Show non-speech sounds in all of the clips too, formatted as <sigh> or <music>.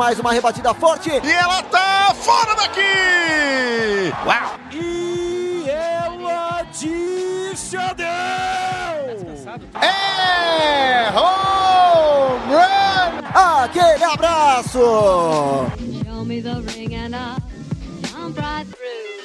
mais uma rebatida forte. E ela tá fora daqui! Uau! E ela disse É home run! Aquele abraço! Show me the ring and I'll jump right through.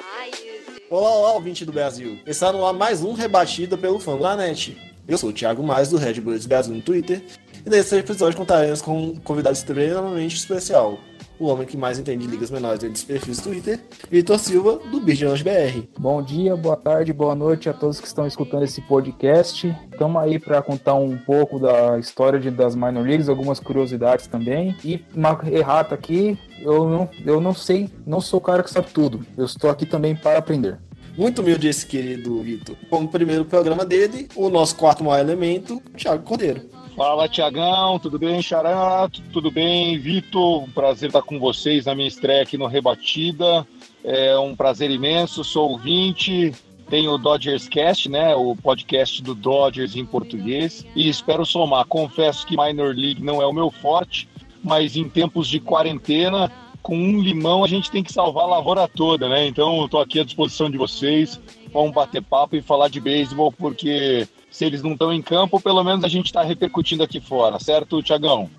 I used to. Olá, olá, ouvinte do Brasil. Está no ar mais um Rebatida pelo Fã da Net. Eu sou o Thiago Mais, do Red Bulls Brasil no Twitter, nesse episódio contaremos com um convidado extremamente especial, o homem que mais entende ligas menores dentro dos perfis do Twitter, Vitor Silva, do Birdians BR. Bom dia, boa tarde, boa noite a todos que estão escutando esse podcast. Estamos aí para contar um pouco da história de, das minor leagues, algumas curiosidades também. E uma errata aqui, eu não, eu não sei, não sou o cara que sabe tudo. Eu estou aqui também para aprender. Muito humilde esse querido Vitor. Como primeiro programa dele, o nosso quarto maior elemento, Thiago Cordeiro. Fala, Tiagão, tudo bem, Xarato? Tudo bem, Vitor? Um prazer estar com vocês na minha estreia aqui no Rebatida. É um prazer imenso, sou ouvinte, tenho o Dodgers Cast, né, o podcast do Dodgers em português, e espero somar. Confesso que Minor League não é o meu forte, mas em tempos de quarentena, com um limão a gente tem que salvar a lavoura toda, né? Então, estou aqui à disposição de vocês. Vamos bater papo e falar de beisebol, porque se eles não estão em campo, pelo menos a gente está repercutindo aqui fora, certo, Tiagão?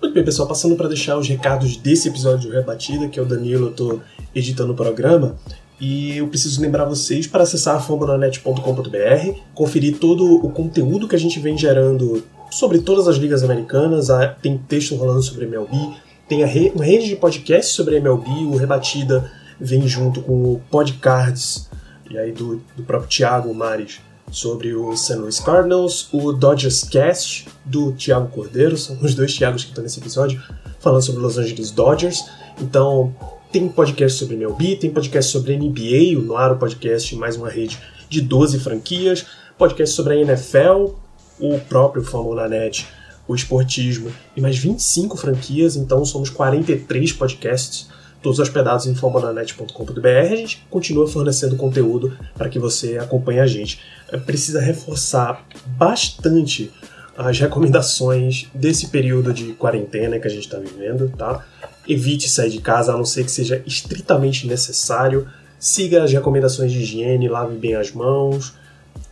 Muito bem, pessoal, passando para deixar os recados desse episódio de Rebatida, que é o Danilo, eu tô editando o programa. E eu preciso lembrar vocês para acessar fambonanet.com.br, conferir todo o conteúdo que a gente vem gerando sobre todas as ligas americanas. Tem texto rolando sobre MLB, tem a re uma rede de podcasts sobre MLB, o Rebatida vem junto com o Podcards, e aí do, do próprio Thiago Mares, sobre o St. Louis Cardinals, o Dodgers Cast, do Thiago Cordeiro, são os dois Thiagos que estão nesse episódio, falando sobre Los Angeles Dodgers. Então, tem podcast sobre MLB, tem podcast sobre NBA, o Noaro Podcast, mais uma rede de 12 franquias, podcast sobre a NFL, o próprio Fórmula Net, o Esportismo e mais 25 franquias, então somos 43 podcasts, todos hospedados em formulanet.com.br. A gente continua fornecendo conteúdo para que você acompanhe a gente. Precisa reforçar bastante as recomendações desse período de quarentena que a gente está vivendo, tá? Evite sair de casa a não ser que seja estritamente necessário. Siga as recomendações de higiene, lave bem as mãos,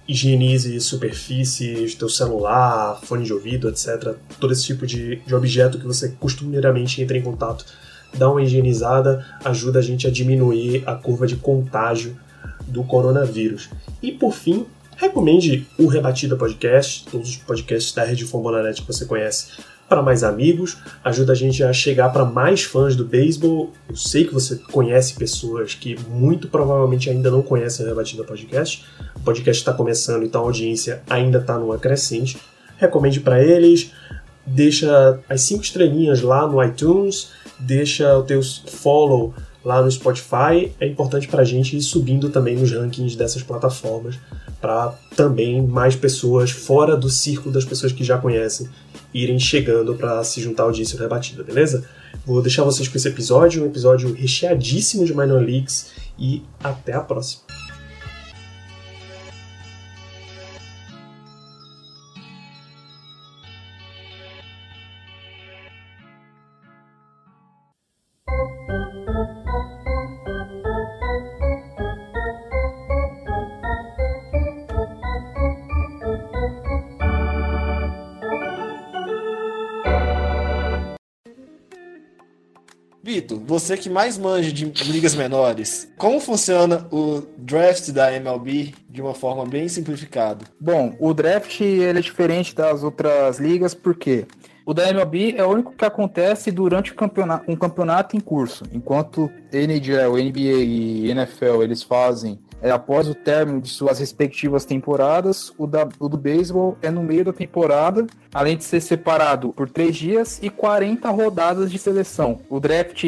higienize superfícies, teu celular, fone de ouvido, etc. Todo esse tipo de, de objeto que você costumeiramente entra em contato. Dá uma higienizada, ajuda a gente a diminuir a curva de contágio do coronavírus. E por fim, recomende o Rebatida Podcast, todos os podcasts da Rede Fambonanet que você conhece, para mais amigos, ajuda a gente a chegar para mais fãs do beisebol. Eu sei que você conhece pessoas que muito provavelmente ainda não conhecem o Rebatida Podcast. O podcast está começando, então a audiência ainda está numa crescente. Recomende para eles, deixa as cinco estrelinhas lá no iTunes, deixa o teu follow lá no Spotify. É importante para a gente ir subindo também nos rankings dessas plataformas para também mais pessoas fora do círculo das pessoas que já conhecem irem chegando para se juntar ao Audiência Rebatida, beleza? Vou deixar vocês com esse episódio, um episódio recheadíssimo de Minor Leagues e até a próxima. Você que mais manja de ligas menores, como funciona o draft da MLB de uma forma bem simplificada? Bom, o draft ele é diferente das outras ligas porque o da MLB é o único que acontece durante um campeonato em curso, enquanto NHL, NBA e NFL eles fazem é, após o término de suas respectivas temporadas. O, da, o do beisebol é no meio da temporada, além de ser separado por três dias e 40 rodadas de seleção. O draft,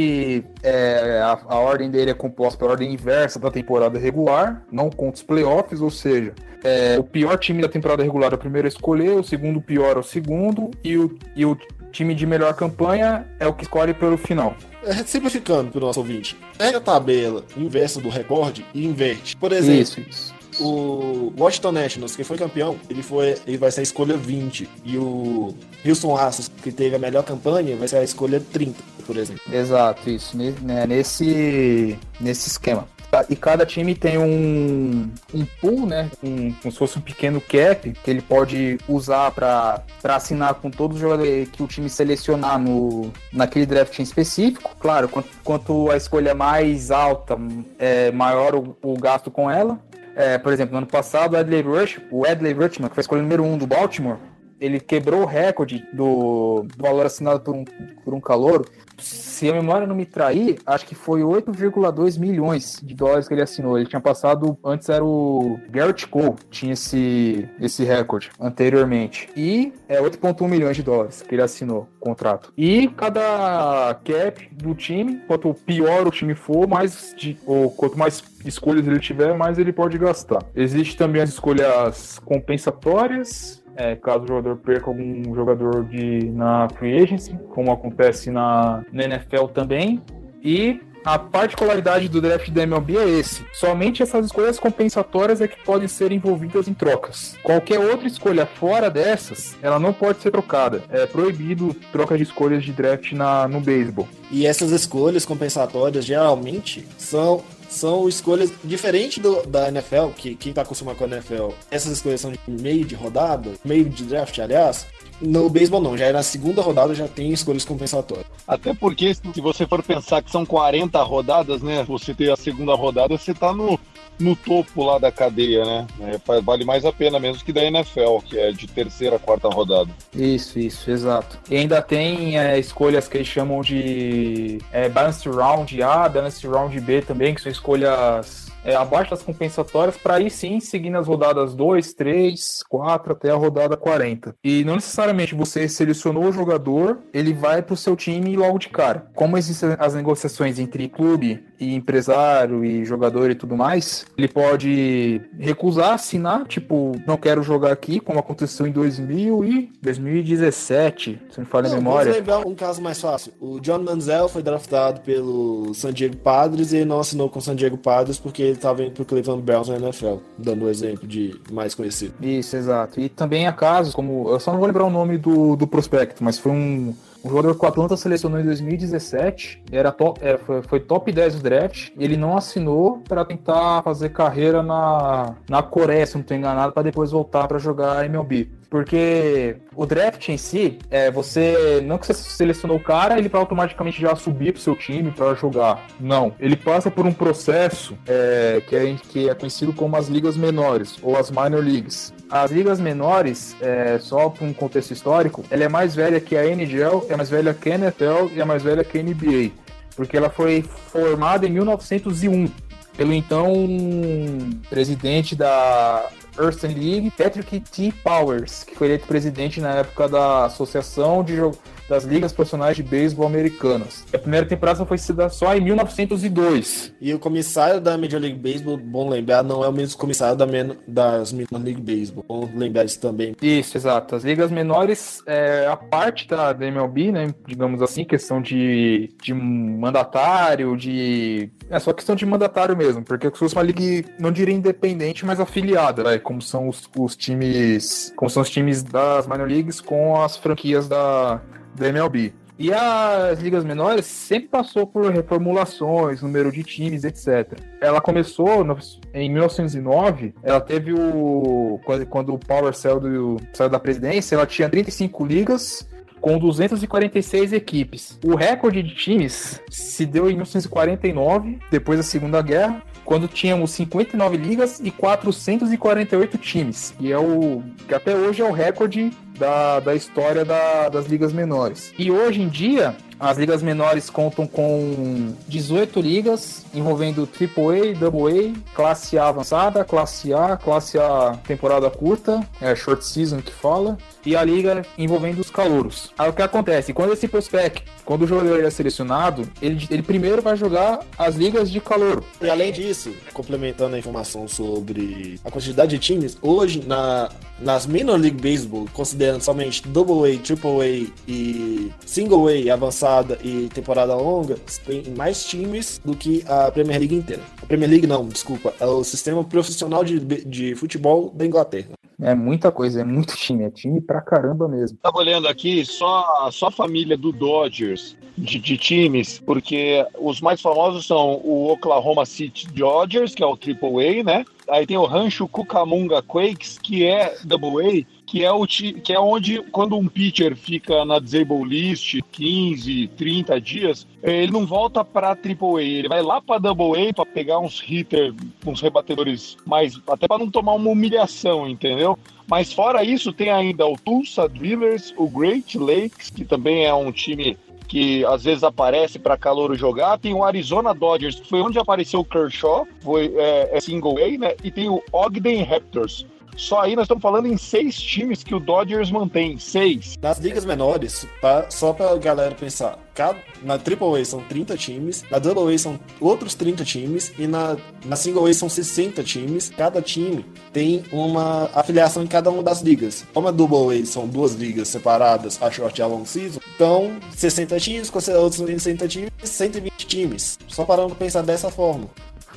é, a, a ordem dele é composta pela ordem inversa da temporada regular, não conta os playoffs, ou seja, é, o pior time da temporada regular é o primeiro a escolher, o segundo pior é o segundo, e o, e o time de melhor campanha é o que escolhe pelo final. É, simplificando para o nosso ouvinte, pega a tabela inversa do recorde e inverte. Por exemplo, Isso, isso. o Washington Nationals, que foi campeão, ele, foi, ele vai ser a escolha 20. E o Houston Astros, que teve a melhor campanha, vai ser a escolha 30, por exemplo. Exato, isso. né, Nesse, nesse esquema. Tá, E cada time tem um, um pool, né? Um, como se fosse um pequeno cap que ele pode usar para assinar com todos os jogadores que o time selecionar no, naquele draft em específico. Claro, quanto, quanto a escolha mais alta, é maior o, o gasto com ela. É, por exemplo, no ano passado, o Adley Rush, o Adley Rutschman, que foi a escolha número um do Baltimore, ele quebrou o recorde do, do valor assinado por um, por um calouro. Se a memória não me trair, acho que foi 8,2 milhões de dólares que ele assinou. Ele tinha passado, antes era o Garrett Cole, tinha esse, esse recorde anteriormente. E é 8,1 milhões de dólares que ele assinou o contrato. E cada cap do time, quanto pior o time for, mais de, ou quanto mais escolhas ele tiver, mais ele pode gastar. Existe também as escolhas compensatórias, é, caso o jogador perca algum jogador de, na free agency, como acontece na, na NFL também. E a particularidade do draft da MLB é esse. Somente essas escolhas compensatórias é que podem ser envolvidas em trocas. Qualquer outra escolha fora dessas, ela não pode ser trocada. É proibido troca de escolhas de draft na, no beisebol. E essas escolhas compensatórias geralmente são, são escolhas diferentes do, da NFL, que quem tá acostumado com a NFL, essas escolhas são de meio de rodada, meio de draft, aliás. No beisebol não, já é na segunda rodada já tem escolhas compensatórias. Até porque, se você for pensar que são 40 rodadas, né? Você ter a segunda rodada, você tá no, no topo lá da cadeia, né? É, vale mais a pena mesmo que da NFL, que é de terceira, quarta rodada. Isso, isso, exato. E ainda tem é, escolhas que eles chamam de é, Balanced Round A, Balanced Round B também, que são escolhas é, abaixo das compensatórias, para aí sim seguir nas rodadas 2, 3, 4 até a rodada 40. E não necessariamente você selecionou o jogador, ele vai para o seu time logo de cara. Como existem as negociações entre clube e empresário e jogador e tudo mais, ele pode recusar, assinar, tipo, não quero jogar aqui, como aconteceu em 2000 e 2017, se não me falha a memória. Vamos lembrar um caso mais fácil. O John Manziel foi draftado pelo San Diego Padres e ele não assinou com o San Diego Padres porque ele estava indo pro Cleveland Browns na NFL, dando um exemplo de mais conhecido. Isso, exato. E também há casos, como. Eu só não vou lembrar o nome do, do prospecto, mas foi um, um jogador que o Atlanta selecionou em 2017. Era top, era- foi, foi top 10 do draft. Ele não assinou para tentar fazer carreira na, na Coreia, se não estou enganado, para depois voltar para jogar MLB. Porque o draft em si, é você. Não que você selecionou o cara, ele vai automaticamente já subir pro seu time para jogar. Não. Ele passa por um processo é, que, é, que é conhecido como as ligas menores, ou as minor leagues. As ligas menores, é, só para um contexto histórico, ela é mais velha que a NHL, é mais velha que a NFL e é mais velha que a NBA. Porque ela foi formada em 1901 pelo então presidente da Earth League, Patrick T. Powers, que foi eleito presidente na época da Associação de Jo- das Ligas Profissionais de Beisebol Americanas. A primeira temporada foi cida só em 1902. E o comissário da Major League Baseball, bom lembrar, não é o mesmo comissário da men das Minor League Baseball. Bom lembrar isso também. Isso, exato. As ligas menores, é, a parte da, da MLB, né, digamos assim, questão de, de mandatário, de... É só questão de mandatário mesmo, porque se fosse uma liga, não diria independente, mas afiliada, né, como são os, os times, como são os times das minor leagues com as franquias da, da MLB. E as ligas menores sempre passou por reformulações, número de times, etc. Ela começou no- em 1909, ela teve o. Quando, quando o Power saiu, do, saiu da presidência, ela tinha 35 ligas com 246 equipes. O recorde de times se deu em 1949, depois da Segunda Guerra, quando tínhamos 59 ligas e 448 times, que é o que até hoje é o recorde da, da história da- das ligas menores. E hoje em dia as ligas menores contam com 18 ligas envolvendo AAA, AA, classe A avançada, classe A, classe A temporada curta, é short season que fala, e a liga envolvendo os calouros. Aí o que acontece? Quando esse prospect, quando o jogador é selecionado, ele, ele primeiro vai jogar as ligas de calouro. E além disso, complementando a informação sobre a quantidade de times, hoje na, nas Minor League Baseball, considerando somente Double A, Triple A e Single A avançada e temporada longa, tem mais times do que a Premier League inteira. A Premier League não, desculpa, é o sistema profissional de, de futebol da Inglaterra. É muita coisa, é muito time, é time pra caramba mesmo. Tava olhando aqui só, só a família do Dodgers de, de times, porque os mais famosos são o Oklahoma City Dodgers, que é o AAA, né? Aí tem o Rancho Cucamonga Quakes, que é Double A, que é, o, que é onde, quando um pitcher fica na disable list 15, 30 dias, ele não volta para AAA, ele vai lá para Double A para pegar uns hitters, uns rebatedores mais, até para não tomar uma humilhação, entendeu? Mas fora isso, tem ainda o Tulsa Drillers, o Great Lakes, que também é um time que às vezes aparece para calor jogar. Tem o Arizona Dodgers, que foi onde apareceu o Kershaw, foi é, é single A, né? E tem o Ogden Raptors. Só aí nós estamos falando em seis times que o Dodgers mantém. Seis. Nas ligas menores, pra, só pra galera pensar, cada, na AAA são 30 times, na AA são outros 30 times e na, na Single A são 60 times. Cada time tem uma afiliação em cada uma das ligas. Como a Double A são duas ligas separadas, a Short e a Long Season, então 60 times, considera outros 60 times, 120 times. Só parando pra pensar dessa forma.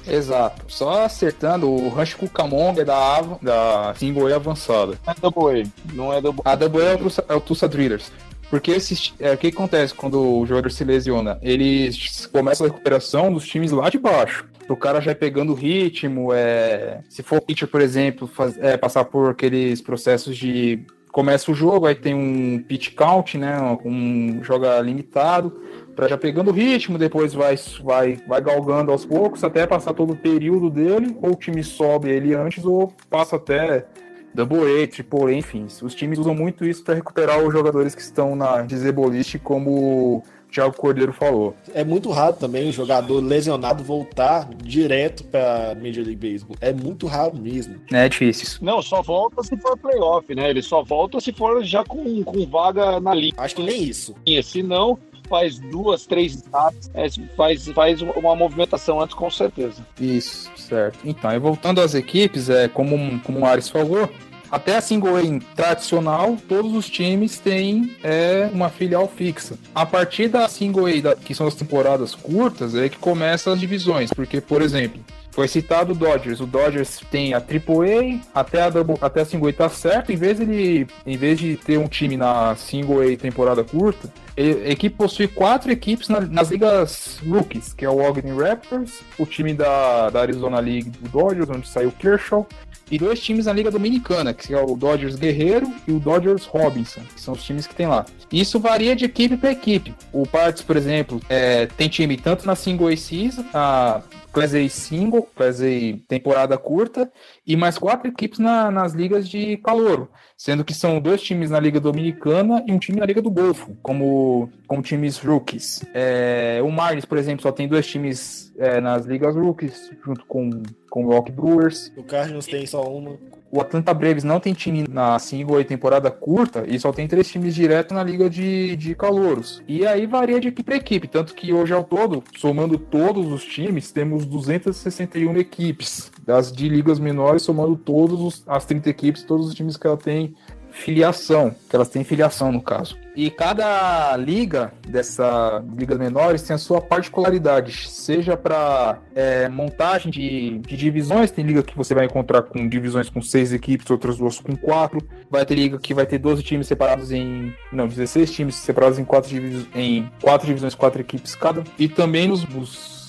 Exato. Só acertando, o Rancho Cucamonga é da, Ava, da Single A avançada. É Double A, não é Double A. Double A é o Tulsa, é o Tulsa Drillers. Porque esse, é, o que acontece quando o jogador se lesiona? Eles começam a recuperação dos times lá de baixo. O cara já é pegando ritmo, é, se for pitcher, por exemplo, faz, é, passar por aqueles processos de começa o jogo, aí tem um pitch count, né, um joga limitado, para já pegando o ritmo, depois vai, vai, vai galgando aos poucos até passar todo o período dele, ou o time sobe ele antes, ou passa até Double A, Triple A, enfim. Os times usam muito isso para recuperar os jogadores que estão na disabled, como o Thiago Cordeiro falou. É muito raro também o jogador lesionado voltar direto para Major League Baseball. É muito raro mesmo. É difícil isso. Não, só volta se for playoff, né? Ele só volta se for já com, com vaga na liga. Acho que nem isso. Se não, faz duas, três etapas, é, faz, faz uma movimentação antes, com certeza. Isso, certo. Então, voltando às equipes, é, como, como o Ares falou, até a single A tradicional, todos os times têm é, uma filial fixa. A partir da single A, que são as temporadas curtas, é que começam as divisões. Porque, por exemplo, foi citado o Dodgers. O Dodgers tem a AAA, até a, double, até a Single A tá certo. Em vez, ele, em vez de ter um time na Single A temporada curta, a equipe possui quatro equipes na, nas ligas rookies, que é o Ogden Raptors, o time da, da Arizona League do Dodgers, onde saiu Kershaw, e dois times na Liga Dominicana, que é o Dodgers Guerreiro e o Dodgers Robinson, que são os times que tem lá. Isso varia de equipe para equipe. O Parts, por exemplo, é, tem time tanto na Single A Season, a Class A Single, Class A temporada curta, e mais quatro equipes na, nas ligas de calouro, sendo que são dois times na Liga Dominicana e um time na Liga do Golfo, como, como times rookies. É, o Marlins, por exemplo, só tem dois times é, nas ligas rookies, junto com, com o Rock Brewers. O Cardinals tem só uma. O Atlanta Braves não tem time na single e temporada curta e só tem três times direto na liga de, de calouros. E aí varia de equipe para equipe, tanto que hoje ao todo, somando todos os times, temos 261 equipes das de ligas menores, somando todas as 30 equipes, todos os times que ela tem filiação, que elas têm filiação no caso. E cada liga dessa ligas menores tem a sua particularidade, seja para é, montagem de, de, divisões, tem liga que você vai encontrar com divisões com seis equipes, outras duas com quatro, vai ter liga que vai ter 12 times separados em, não, 16 times separados em quatro, em quatro divisões, quatro equipes cada, e também nos, nos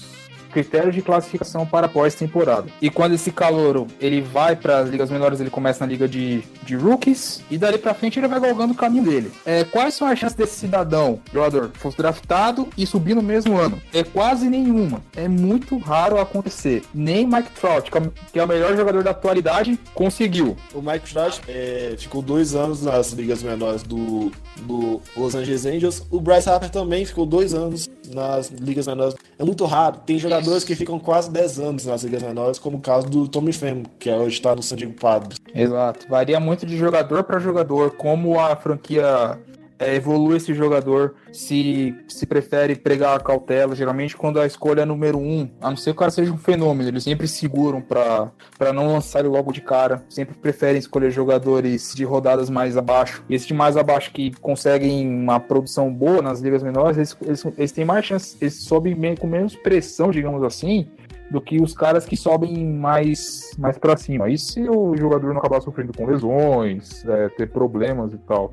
critérios de classificação para pós-temporada. E quando esse calouro ele vai para as ligas menores, ele começa na liga de, de rookies e dali para frente ele vai galgando o caminho dele. É, quais são as chances desse cidadão, jogador, fosse draftado e subir no mesmo ano? É quase nenhuma. É muito raro acontecer. Nem Mike Trout, que é o melhor jogador da atualidade, conseguiu. O Mike Trout é, ficou dois anos nas ligas menores do, do Los Angeles Angels. O Bryce Harper também ficou dois anos nas ligas menores. É muito raro. Tem jogadores que ficam quase 10 anos nas ligas menores, como o caso do Tommy Pham, que hoje está no San Diego Padres. Exato. Varia muito de jogador para jogador, como a franquia é, evolui esse jogador, se, se prefere pregar a cautela. Geralmente, quando a escolha é número um, a não ser que o cara seja um fenômeno, eles sempre seguram para não lançar ele logo de cara. Sempre preferem escolher jogadores de rodadas mais abaixo. E esses de mais abaixo que conseguem uma produção boa nas ligas menores, eles, eles, eles têm mais chance, eles sobem com menos pressão, digamos assim, do que os caras que sobem mais, mais para cima. E se o jogador não acabar sofrendo com lesões, é, ter problemas e tal.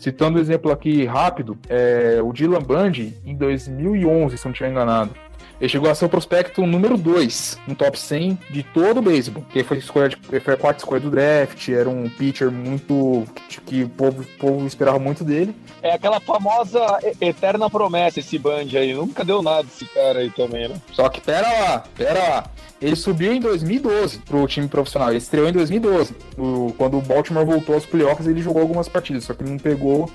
Citando um exemplo aqui rápido, é, o Dylan Bundy, em 2011, se não estiver enganado, ele chegou a ser o prospecto número 2 no top 100 de todo o beisebol. Que foi, escolha de, foi a quarta escolha do draft, era um pitcher muito. que, que o, povo, o povo esperava muito dele. É aquela famosa eterna promessa esse Band aí. Nunca deu nada esse cara aí também, né? Só que pera lá, pera lá. Ele subiu em 2012 pro time profissional. Ele estreou em 2012. O, quando o Baltimore voltou aos playoffs, ele jogou algumas partidas, só que ele não pegou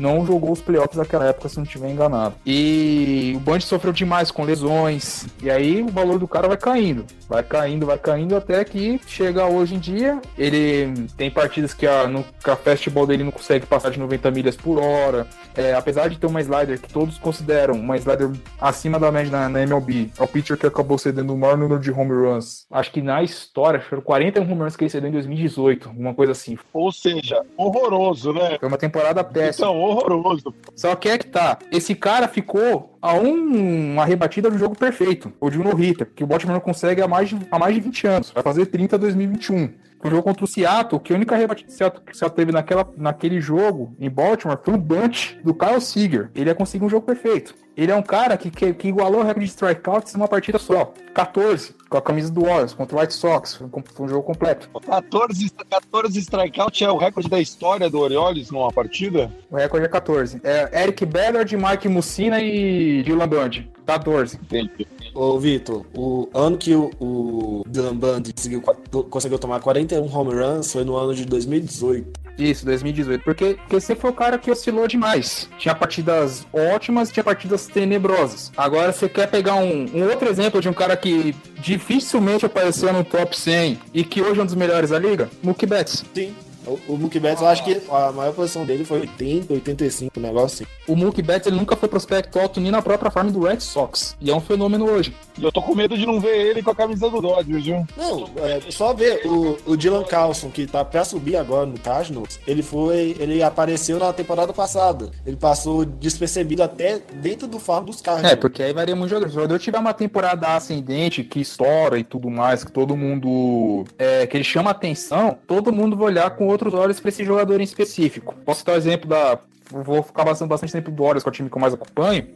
não jogou os playoffs daquela época, se não estiver enganado. E o Band sofreu demais com lesões. E aí o valor do cara vai caindo. Vai caindo, vai caindo até que chega hoje em dia. Ele tem partidas que a, no, que a fastball dele não consegue passar de 90 milhas por hora. É, apesar de ter uma slider que todos consideram uma slider acima da média na, na MLB, é o pitcher que acabou cedendo o maior número de home runs. Acho que na história foram 41 home runs que ele cedeu em 2018, uma coisa assim. Ou seja, horroroso, né? Foi uma temporada péssima. Então, horroroso. Só que é que tá. Esse cara ficou a um, uma rebatida do jogo perfeito, ou de um no-hitter, que o Baltimore não consegue há mais, de, há mais de 20 anos. Vai fazer 30 em 2021 o jogo contra o Seattle, que a única rebatida que o Seattle, que o Seattle teve naquela, naquele jogo em Baltimore foi um bunch do Kyle Seager. Ele ia conseguir um jogo perfeito. Ele é um cara que, que, que igualou o recorde de strikeouts em uma partida só. 14, com a camisa do Warriors, contra o White Sox. Foi um, jogo completo. 14, 14 strikeouts é o recorde da história do Orioles numa partida? O recorde é 14. É Eric Ballard, Mike Mussina e Dylan Bundy. 14. Entendi. Ô, Vitor, o ano que o, o Dylan Bundy conseguiu, conseguiu tomar 41 home runs foi no ano de 2018. Isso, 2018. Porque, você foi o cara que oscilou demais. Tinha partidas ótimas, tinha partidas tenebrosas. Agora você quer pegar um, um outro exemplo de um cara que dificilmente apareceu no top 100 e que hoje é um dos melhores da liga? Mookie Betts. Sim. O, o Mookie Betts, eu acho que a maior posição dele foi 80, 85, um negócio assim. O Mookie Betts, ele nunca foi prospecto alto nem na própria farm do Red Sox. E é um fenômeno hoje. Eu tô com medo de não ver ele com a camisa do Dodgers, viu? Não, é só ver o, o Dylan Carlson, que tá pra subir agora no Cardinals, ele foi, ele apareceu na temporada passada. Ele passou despercebido até dentro do farm dos Cardinals. É, porque aí varia muito jogador. Se o jogador tiver uma temporada ascendente, que estoura e tudo mais, que todo mundo, é, que ele chama atenção, todo mundo vai olhar com outros olhos para esse jogador em específico. Posso citar o exemplo da vou ficar passando bastante tempo do Orioles, que é o time que eu mais acompanho,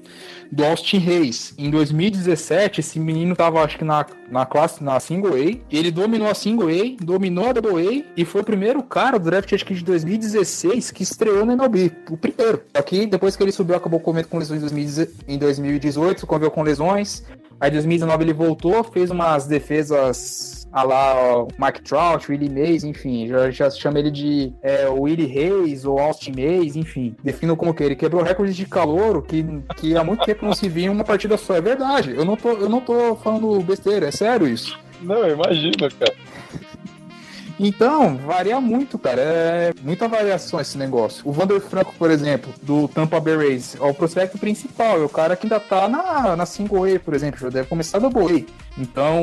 do Austin Reis. Em 2017, esse menino tava, acho que na, na classe, na Single A, ele dominou a Single A, dominou a Double A, e foi o primeiro cara do draft, acho que de 2016, que estreou na MLB, o primeiro. Aqui, depois que ele subiu, acabou comendo com lesões em 2018, conviveu com lesões, aí em 2019 ele voltou, fez umas defesas a lá Mike Trout, Willie Mays, enfim, já, já chama ele de é, Willie Hayes ou Austin Mays, enfim, defino como que ele quebrou recorde de calor que, que há muito tempo não se via em uma partida só. É verdade, eu não tô, eu não tô falando besteira, é sério isso. Não, imagina, cara. Então, varia muito, cara. É muita variação esse negócio. O Vander Franco, por exemplo, do Tampa Bay Rays, é o prospecto principal. É o cara que ainda tá na, na single A, por exemplo. Já deve começar double A. Então,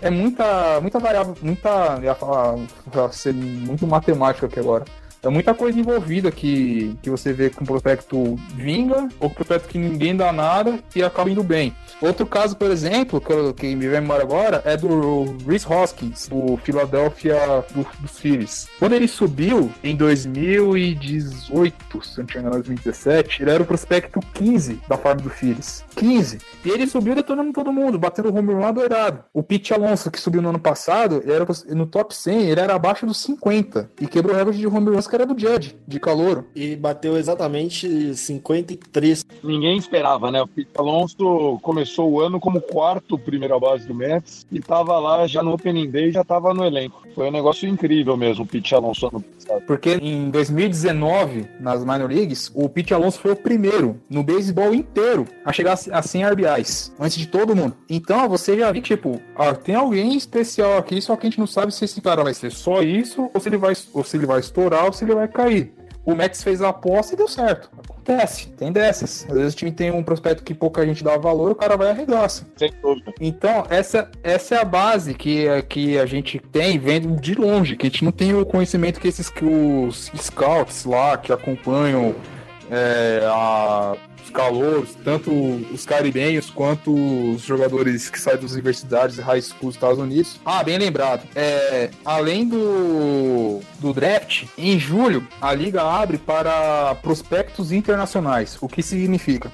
é muita, muita variável, muita. ia falar, ia ser muito matemática aqui agora. É muita coisa envolvida que, que você vê que um prospecto vinga, ou um prospecto que ninguém dá nada e acaba indo bem. Outro caso, por exemplo, que, eu, que me vem embora agora, é do Rhys Hoskins, o Philadelphia do, dos Phillies. Quando ele subiu em 2018, se não me engano, 2017, ele era o prospecto 15 da farm do Phillies. 15. E ele subiu detonando todo mundo, batendo o home run dourado. O Pete Alonso, que subiu no ano passado, ele era no top 100, ele era abaixo dos 50. E quebrou o recorde de home runs era do Judge, de calouro. E bateu exatamente 53. Ninguém esperava, né? O Pete Alonso começou o ano como quarto primeira base do Mets e tava lá já no Opening Day, já tava no elenco. Foi um negócio incrível mesmo, o Pete Alonso ano passado. Porque em 2019, nas minor leagues, o Pete Alonso foi o primeiro no beisebol inteiro a chegar a 100 RBIs, antes de todo mundo. Então você já viu, tipo, ah, tem alguém especial aqui, só que a gente não sabe se esse cara vai ser só isso, ou se ele vai, ou se ele vai estourar, ou se ele vai cair. O Mets fez a aposta e deu certo. Acontece, tem dessas. Às vezes o time tem um prospecto que pouca gente dá valor, o cara vai arregaça. Sem dúvida. Então, essa, essa é a base que, que a gente tem vendo de longe, que a gente não tem o conhecimento que esses que os scouts lá que acompanham é, a calouros, tanto os caribenhos quanto os jogadores que saem das universidades high school dos Estados Unidos. Ah, bem lembrado. É, além do, do draft, em julho a liga abre para prospectos internacionais. O que significa?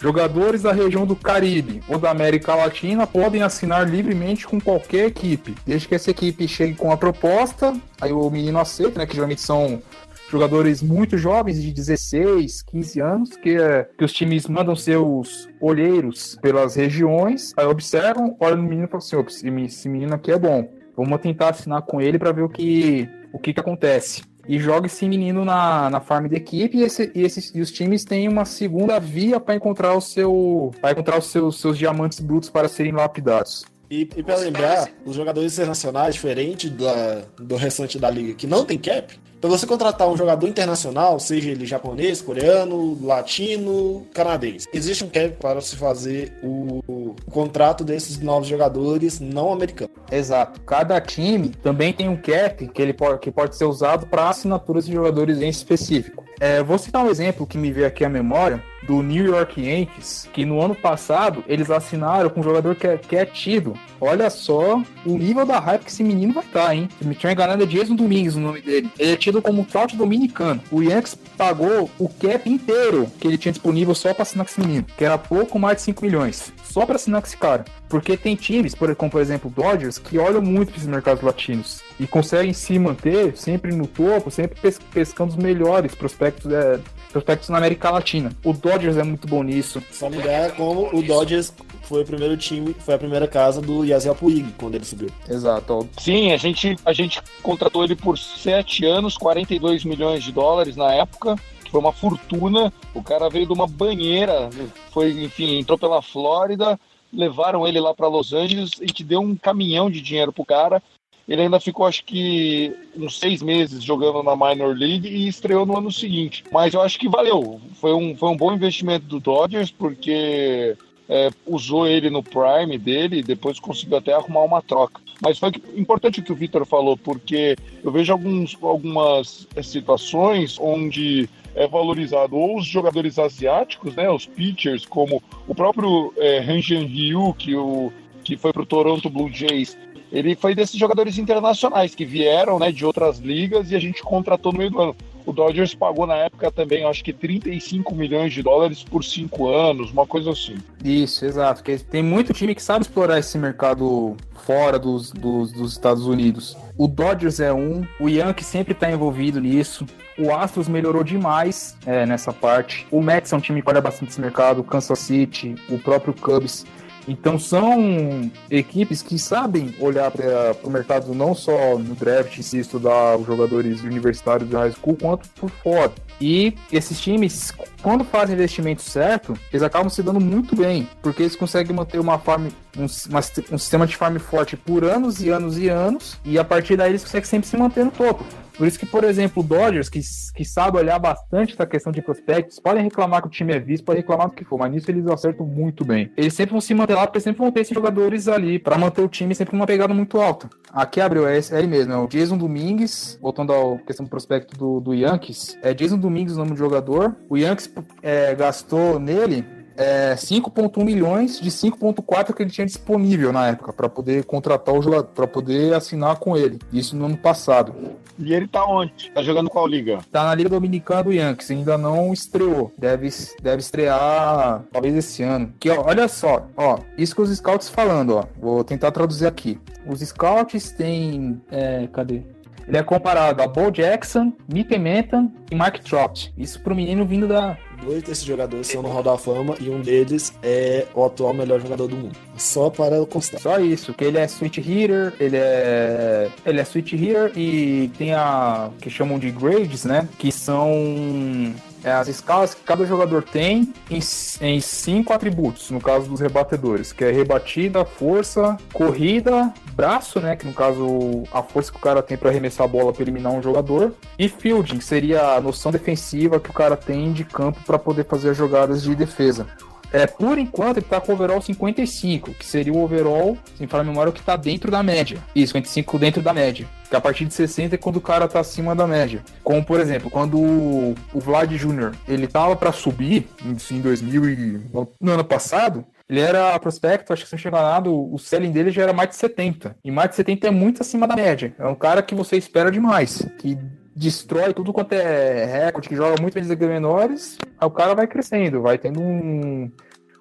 Jogadores da região do Caribe ou da América Latina podem assinar livremente com qualquer equipe, desde que essa equipe chegue com a proposta, aí o menino aceita, né? Que geralmente são jogadores muito jovens, de 16, 15 anos, que, é, que os times mandam seus olheiros pelas regiões, aí observam, olham no menino e falam assim: esse menino aqui é bom, vamos tentar assinar com ele para ver o que, o que, que acontece. E joga esse menino na, na farm da equipe e, esse, e, esses, e os times têm uma segunda via para encontrar o seu para encontrar os seus, seus diamantes brutos para serem lapidados. E, e para lembrar, os jogadores internacionais, diferente da, do restante da liga que não tem cap, para você contratar um jogador internacional, seja ele japonês, coreano, latino, canadense, existe um cap para se fazer o, o contrato desses novos jogadores não americanos. Exato. Cada time também tem um cap que, ele pode, que pode ser usado para assinaturas de jogadores em específico. É, vou citar um exemplo que me veio aqui à memória do New York Yankees, que no ano passado eles assinaram com um jogador que é, que é tido. Olha só o nível da hype que esse menino vai estar, hein? Se me tiver enganado, é Jason Domingues o nome dele. Ele é tido como um trout dominicano. O Yankees pagou o cap inteiro que ele tinha disponível só para assinar com esse menino, que era pouco mais de 5 milhões. Só para assinar com esse cara. Porque tem times, como por exemplo o Dodgers, que olham muito para esses mercados latinos e conseguem se manter sempre no topo, sempre pescando os melhores prospectos, é, prospectos na América Latina. O Dodgers é muito bom nisso. Só mudar como o Dodgers foi o primeiro time, foi a primeira casa do Yasiel Puig quando ele subiu. Exato. Sim, a gente, a gente contratou ele por sete anos, 42 milhões de dólares na época foi uma fortuna. O cara veio de uma banheira, foi, enfim, entrou pela Flórida, levaram ele lá para Los Angeles e te deu um caminhão de dinheiro pro cara. Ele ainda ficou, acho que, uns seis meses jogando na Minor League e estreou no ano seguinte. Mas eu acho que valeu. Foi um, foi um bom investimento do Dodgers, porque é, usou ele no prime dele e depois conseguiu até arrumar uma troca. Mas foi importante o que o Victor falou, porque eu vejo alguns, algumas situações onde é valorizado ou os jogadores asiáticos, né, os pitchers, como o próprio é, Han Ryu, que, o, que foi para o Toronto Blue Jays, ele foi desses jogadores internacionais que vieram né, de outras ligas e a gente contratou no meio do ano. O Dodgers pagou na época também, acho que 35 milhões de dólares por cinco anos, uma coisa assim. Isso, exato. Porque tem muito time que sabe explorar esse mercado fora dos, dos, dos Estados Unidos. O Dodgers é um, o Yankee sempre está envolvido nisso. O Astros melhorou demais é, nessa parte. O Mets é um time que olha bastante esse mercado, o Kansas City, o próprio Cubs. Então são equipes que sabem olhar para o mercado não só no draft e estudar os jogadores universitários de high school, quanto por fora. E esses times, quando fazem investimento certo, eles acabam se dando muito bem, porque eles conseguem manter uma farm, um, uma, um sistema de farm forte por anos e anos e anos, e a partir daí eles conseguem sempre se manter no topo. Por isso que, por exemplo, o Dodgers, que, que sabe olhar bastante essa questão de prospectos, podem reclamar que o time é visto, podem reclamar do que for, mas nisso eles acertam muito bem. Eles sempre vão se manter lá, porque sempre vão ter esses jogadores ali, para manter o time sempre numa pegada muito alta. Aqui abriu, é, é mesmo, é o Jason Domingues, voltando à questão do prospecto do, do Yankees, é Jason Domingues o nome do jogador. O Yankees é, gastou nele é, 5,1 milhões de 5,4 que ele tinha disponível na época para poder contratar o jogador, para poder assinar com ele. Isso no ano passado. E ele tá onde? Tá jogando qual liga? Tá na Liga Dominicana do Yankees, ainda não estreou. Deve, deve estrear talvez esse ano. Que ó, olha só, ó, isso que os scouts falando, ó. Vou tentar traduzir aqui. Os scouts têm, é, cadê? Ele é comparado a Bo Jackson, Mickey Menton e Mark Trout. Isso pro menino vindo da, Dois desses jogadores são no Hall da Fama e um deles é o atual melhor jogador do mundo. Só para constar. Só isso, que ele é switch hitter, ele é ele é switch hitter e tem a que chamam de grades, né? Que são é, as escalas que cada jogador tem em, em, cinco atributos, no caso dos rebatedores, que é rebatida, força, corrida, braço, né, que no caso a força que o cara tem para arremessar a bola para eliminar um jogador, e fielding, que seria a noção defensiva que o cara tem de campo para poder fazer as jogadas de defesa. É, por enquanto ele tá com o overall 55, que seria o overall, sem falar a memória, que tá dentro da média. Isso, 55 dentro da média. Que a partir de 60 é quando o cara tá acima da média. Como, por exemplo, quando o, Vlad Jr. ele tava para subir, em 2000 e... no ano passado, ele era prospecto, acho que se não chegar nada, o selling dele já era mais de 70. E mais de 70 é muito acima da média. É um cara que você espera demais. Que destrói tudo quanto é recorde, que joga muito vezes menores, aí o cara vai crescendo, vai tendo um,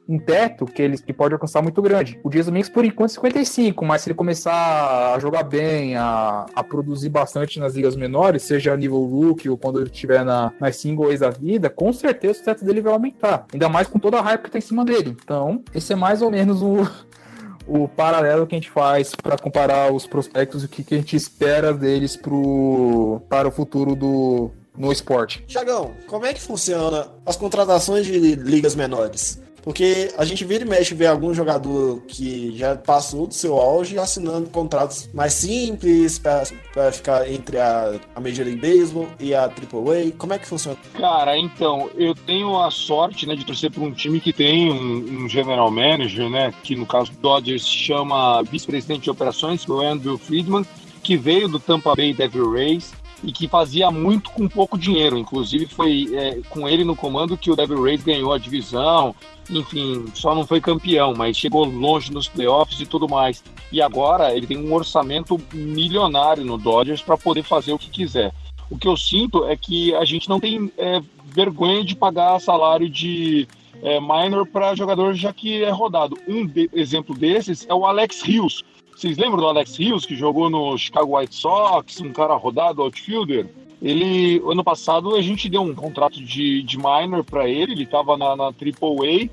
um teto que ele que pode alcançar muito grande. O Dias Domingos, por enquanto, 55, mas se ele começar a jogar bem, a, a produzir bastante nas ligas menores, seja a nível rookie ou quando ele estiver na, nas singles da vida, com certeza o teto dele vai aumentar. Ainda mais com toda a hype que tá em cima dele. Então, esse é mais ou menos o, o paralelo que a gente faz para comparar os prospectos e o que, que a gente espera deles pro, para o futuro do, no esporte. Tiagão, como é que funciona as contratações de ligas menores? Porque a gente vira e mexe ver algum jogador que já passou do seu auge assinando contratos mais simples para ficar entre a, a Major League Baseball e a AAA. Como é que funciona? Cara, então, eu tenho a sorte né, de torcer por um time que tem um, um general manager, né? Que no caso do Dodgers se chama vice-presidente de operações, o Andrew Friedman, que veio do Tampa Bay Devil Rays e que fazia muito com pouco dinheiro. Inclusive, foi é, com ele no comando que o Devil Rays ganhou a divisão. Enfim, só não foi campeão, mas chegou longe nos playoffs e tudo mais. E agora ele tem um orçamento milionário no Dodgers para poder fazer o que quiser. O que eu sinto é que a gente não tem é, vergonha de pagar salário de é, minor para jogador já que é rodado. Um de, exemplo desses é o Alex Rios vocês lembram do Alex Rios, que jogou no Chicago White Sox, um cara rodado, outfielder? Ele, ano passado, a gente deu um contrato de, de minor para ele, ele estava na, na AAA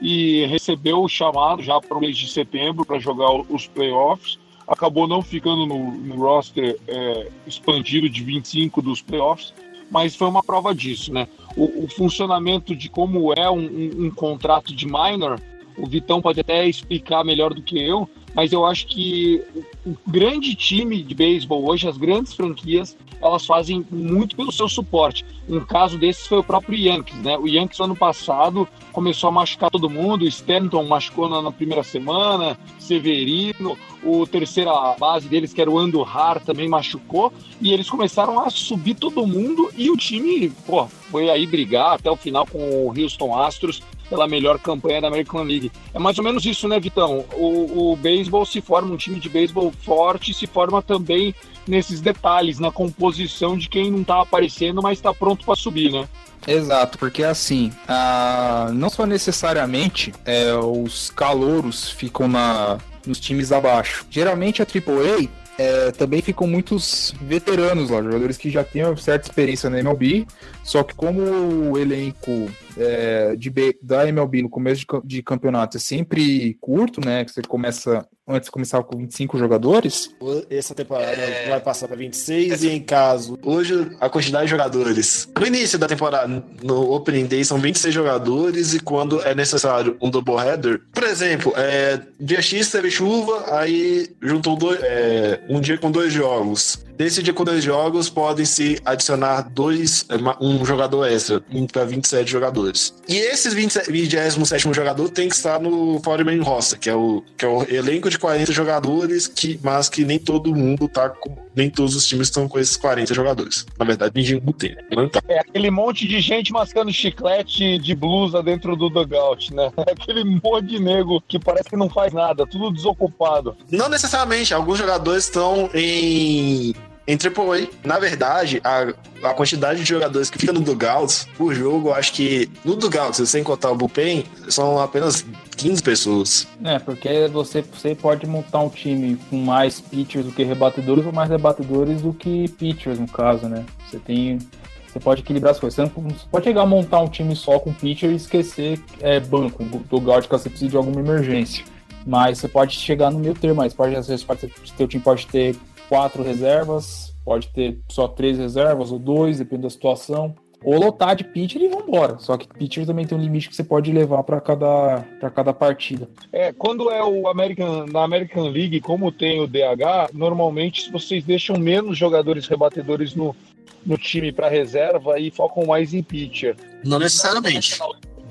e recebeu o chamado já para o mês de setembro para jogar os playoffs. Acabou não ficando no, no roster é, expandido de 25 dos playoffs, mas foi uma prova disso, né? O, o funcionamento de como é um, um, um contrato de minor, o Vitão pode até explicar melhor do que eu, mas eu acho que o grande time de beisebol hoje, as grandes franquias, elas fazem muito pelo seu suporte. Um caso desses foi o próprio Yankees, né? O Yankees ano passado começou a machucar todo mundo, o Stanton machucou na, na primeira semana, Severino, o terceira base deles, que era o Andujar, também machucou, e eles começaram a subir todo mundo e o time, pô, foi aí brigar até o final com o Houston Astros, pela melhor campanha da American League. É mais ou menos isso, né, Vitão? O, o beisebol se forma, um time de beisebol forte se forma também nesses detalhes, na composição de quem não tá aparecendo, mas está pronto para subir, né? Exato, porque assim, a... não só necessariamente é, os calouros ficam na, nos times abaixo. Geralmente a AAA é, também ficam muitos veteranos lá, jogadores que já têm certa experiência na MLB, só que como o elenco é, de, da MLB no começo de, de, campeonato é sempre curto, né? Que você começa. Antes começava com 25 jogadores. Essa temporada é... vai passar para 26 e em caso. Hoje a quantidade de jogadores. No início da temporada, no Opening Day, são 26 jogadores e quando é necessário um doubleheader. Por exemplo, é, dia X teve chuva, aí juntou dois, é, um dia com dois jogos. Dia com dois jogos, podem se adicionar dois, um jogador extra, para 27 jogadores. E esses 27 jogador tem que estar no 40 roster, que é, o, que é o elenco de 40 jogadores, que, mas que nem todo mundo tá com. Nem todos os times estão com esses 40 jogadores. Na verdade, ninguém tem. Não tá. É aquele monte de gente mascando chiclete de blusa dentro do dugout, né? <laughs> É aquele monte de nego que parece que não faz nada, tudo desocupado. Não necessariamente, alguns jogadores estão em em AAA. Na verdade, a, a quantidade de jogadores que fica no Dugouts por jogo, acho que no Dugouts, sem contar o Bullpen, são apenas 15 pessoas. É, porque você, você pode montar um time com mais pitchers do que rebatedores ou mais rebatedores do que pitchers, no caso, né? Você tem você pode equilibrar as coisas. Você, não, pode chegar a montar um time só com pitcher e esquecer é, banco, do guard, caso você precise de alguma emergência. Mas você pode chegar no meio termo, mas pode, às vezes pode ter, seu time pode ter quatro reservas, pode ter só três reservas ou dois, depende da situação. Ou lotar de pitcher e vambora. Só que pitcher também tem um limite que você pode levar para cada, cada partida. É, quando é o American, na American League, como tem o DH, normalmente vocês deixam menos jogadores rebatedores no, no time para reserva e focam mais em pitcher. Não necessariamente.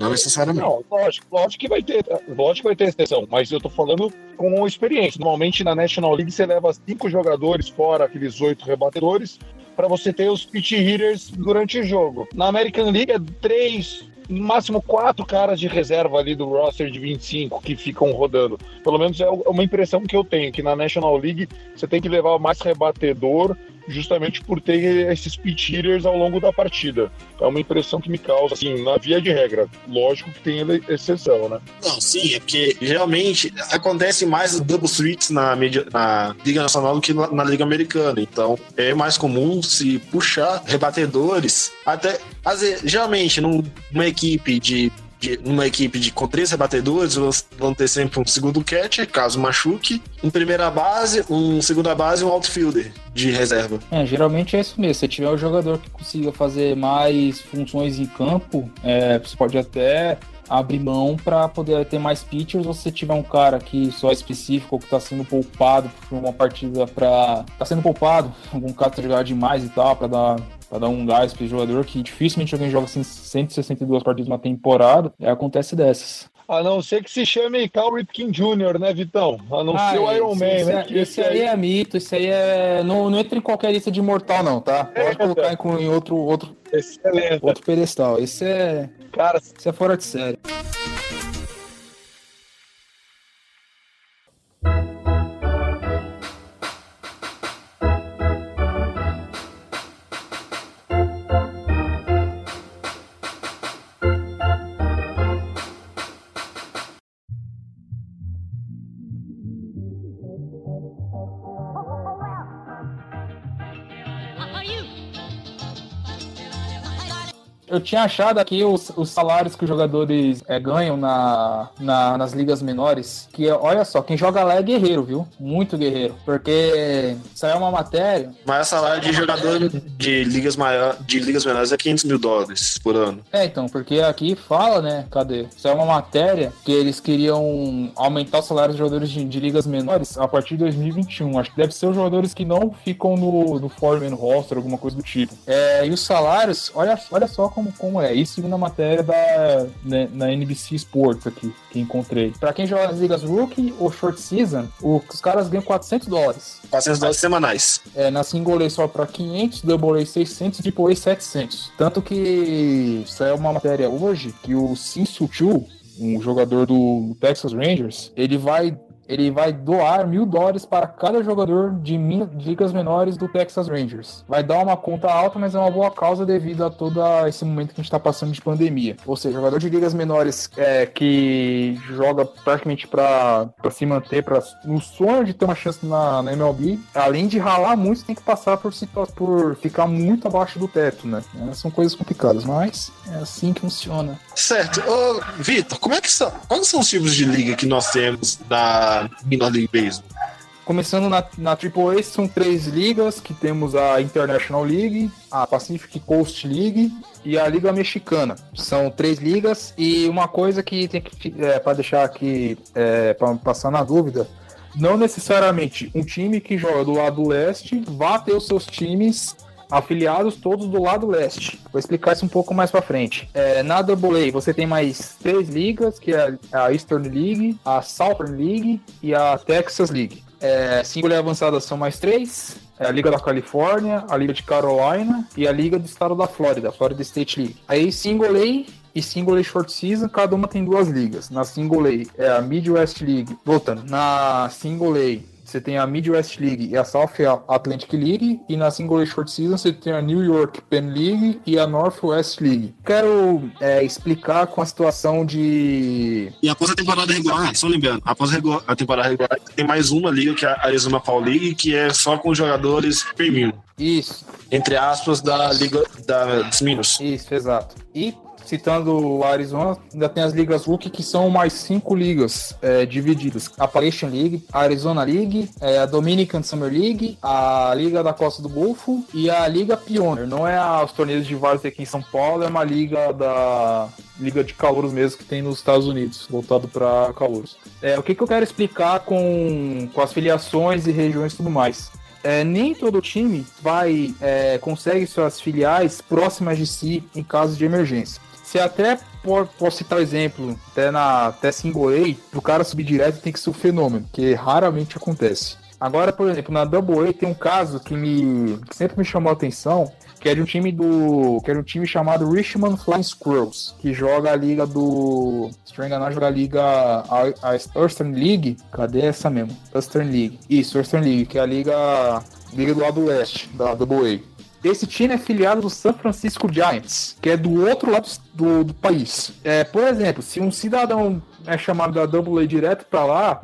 Não necessariamente. Não, lógico, lógico que vai ter, lógico que vai ter exceção, mas eu tô falando com experiência. Normalmente na National League você leva cinco jogadores fora aqueles oito rebatedores para você ter os pitch hitters durante o jogo. Na American League é três, no máximo quatro caras de reserva ali do roster de 25 que ficam rodando. Pelo menos é uma impressão que eu tenho, que na National League você tem que levar mais rebatedor justamente por ter esses pitch hitters ao longo da partida. É uma impressão que me causa, assim, na via de regra. Lógico que tem exceção, né? Não, sim, é porque geralmente acontece mais double suites na, media, na Liga Nacional do que na, na Liga Americana. Então é mais comum se puxar rebatedores. Até, geralmente, numa equipe de numa equipe de, com três rebatedores, vão ter sempre um segundo catcher, caso machuque, um primeira base, um segunda base e um outfielder de reserva. É, geralmente é isso mesmo. Se tiver um jogador que consiga fazer mais funções em campo, é, você pode até abrir mão para poder ter mais pitchers ou se tiver um cara que só é específico ou que está sendo poupado por uma partida para tá sendo poupado, <laughs> algum cara tá jogar demais e tal, para dar para dar um gás para jogador que dificilmente alguém joga assim 162 partidas numa temporada, é, acontece dessas. A não ser que se chame Cal Ripken Jr., né, Vitão? A não ah, ser o Iron Man, esse, né? Esse, esse aí é mito, esse aí é. Não, não entra em qualquer lista de mortal, não, tá? Pode é, colocar em, em outro, outro, Excelente. outro pedestal. Esse é. Cara, esse é fora de série. Eu tinha achado aqui os, os salários que os jogadores é, ganham na, na, nas ligas menores, que olha só, quem joga lá é guerreiro, viu? Muito guerreiro. Porque saiu uma matéria. Mas o salário de jogador de ligas, maior, de ligas menores é 500 mil dólares por ano. É, então, porque aqui fala, né? Cadê? Saiu uma matéria que eles queriam aumentar o salário dos jogadores de, de ligas menores a partir de 2021. Acho que deve ser os jogadores que não ficam no, no foreman roster, alguma coisa do tipo. É, e os salários, olha, olha só como, como é. Isso na matéria da né, na NBC Sports aqui, que encontrei. Para quem joga nas ligas rookie ou short season, os caras ganham 400 dólares. 400 dólares semanais. É, na single A só para 500, double A 600, triple A 700. Tanto que saiu uma matéria hoje que o Sin Chu, um jogador do Texas Rangers, ele vai ele vai doar mil dólares para cada jogador de, ligas menores do Texas Rangers. Vai dar uma conta alta, mas é uma boa causa devido a todo esse momento que a gente está passando de pandemia. Ou seja, jogador de ligas menores é, que joga praticamente para se manter, pra, no sonho de ter uma chance na, na, MLB, além de ralar muito, tem que passar por, por ficar muito abaixo do teto, né? É, são coisas complicadas, mas é assim que funciona. Certo. Ô, Vitor, como é que são? Quais são os tipos de liga que nós temos da Minor League Baseball? Começando na, na AAA, são três ligas, que temos a International League, a Pacific Coast League e a Liga Mexicana. São três ligas e uma coisa que tem que, é, para deixar aqui, é, para passar na dúvida, não necessariamente um time que joga do lado leste vá ter os seus times afiliados todos do lado leste. Vou explicar isso um pouco mais para frente. É, na AA você tem mais três ligas, que é a Eastern League, a Southern League e a Texas League. É, single avançada são mais três. É a Liga da Califórnia, a Liga de Carolina e a Liga do Estado da Flórida, a Florida State League. Aí Single A e Single A Short Season, cada uma tem duas ligas. Na Single A é a Midwest League. Voltando, na Single A você tem a Midwest League e a South Atlantic League, e na Single Short Season você tem a New York Pen League e a Northwest League. Quero é, explicar com a situação de. E após a temporada regular, só lembrando, após a temporada regular, tem mais uma liga que é a Arizona Fall League, que é só com jogadores premium. Isso. Entre aspas, da Liga da, dos Minos. Isso, exato. E citando o Arizona, ainda tem as ligas rookie, que são mais cinco ligas é, divididas. Appalachian League, a Arizona League, é, a Dominican Summer League, a Liga da Costa do Golfo e a Liga Pioneer. Não é os torneios de vários aqui em São Paulo, é uma liga da liga de calouros mesmo que tem nos Estados Unidos, voltado para calouros. É, o que, que eu quero explicar com, com as filiações e regiões e tudo mais? É, nem todo time vai é, consegue suas filiais próximas de si em caso de emergência. Você até posso citar o exemplo, até na até A, o cara subir direto tem que ser um fenômeno, que raramente acontece. Agora, por exemplo, na Double A tem um caso que me que sempre me chamou a atenção, que é de um time do. que era um time chamado Richmond Flying Squirrels, que joga a liga do. Se não me engano, joga a liga. A, a Eastern League. Cadê essa mesmo? Eastern League. Isso, Eastern League, que é a liga. Liga do lado leste, da Double A. Esse time é filiado do San Francisco Giants, que é do outro lado do, do país. É, por exemplo, se um cidadão é chamado da Double A direto para lá,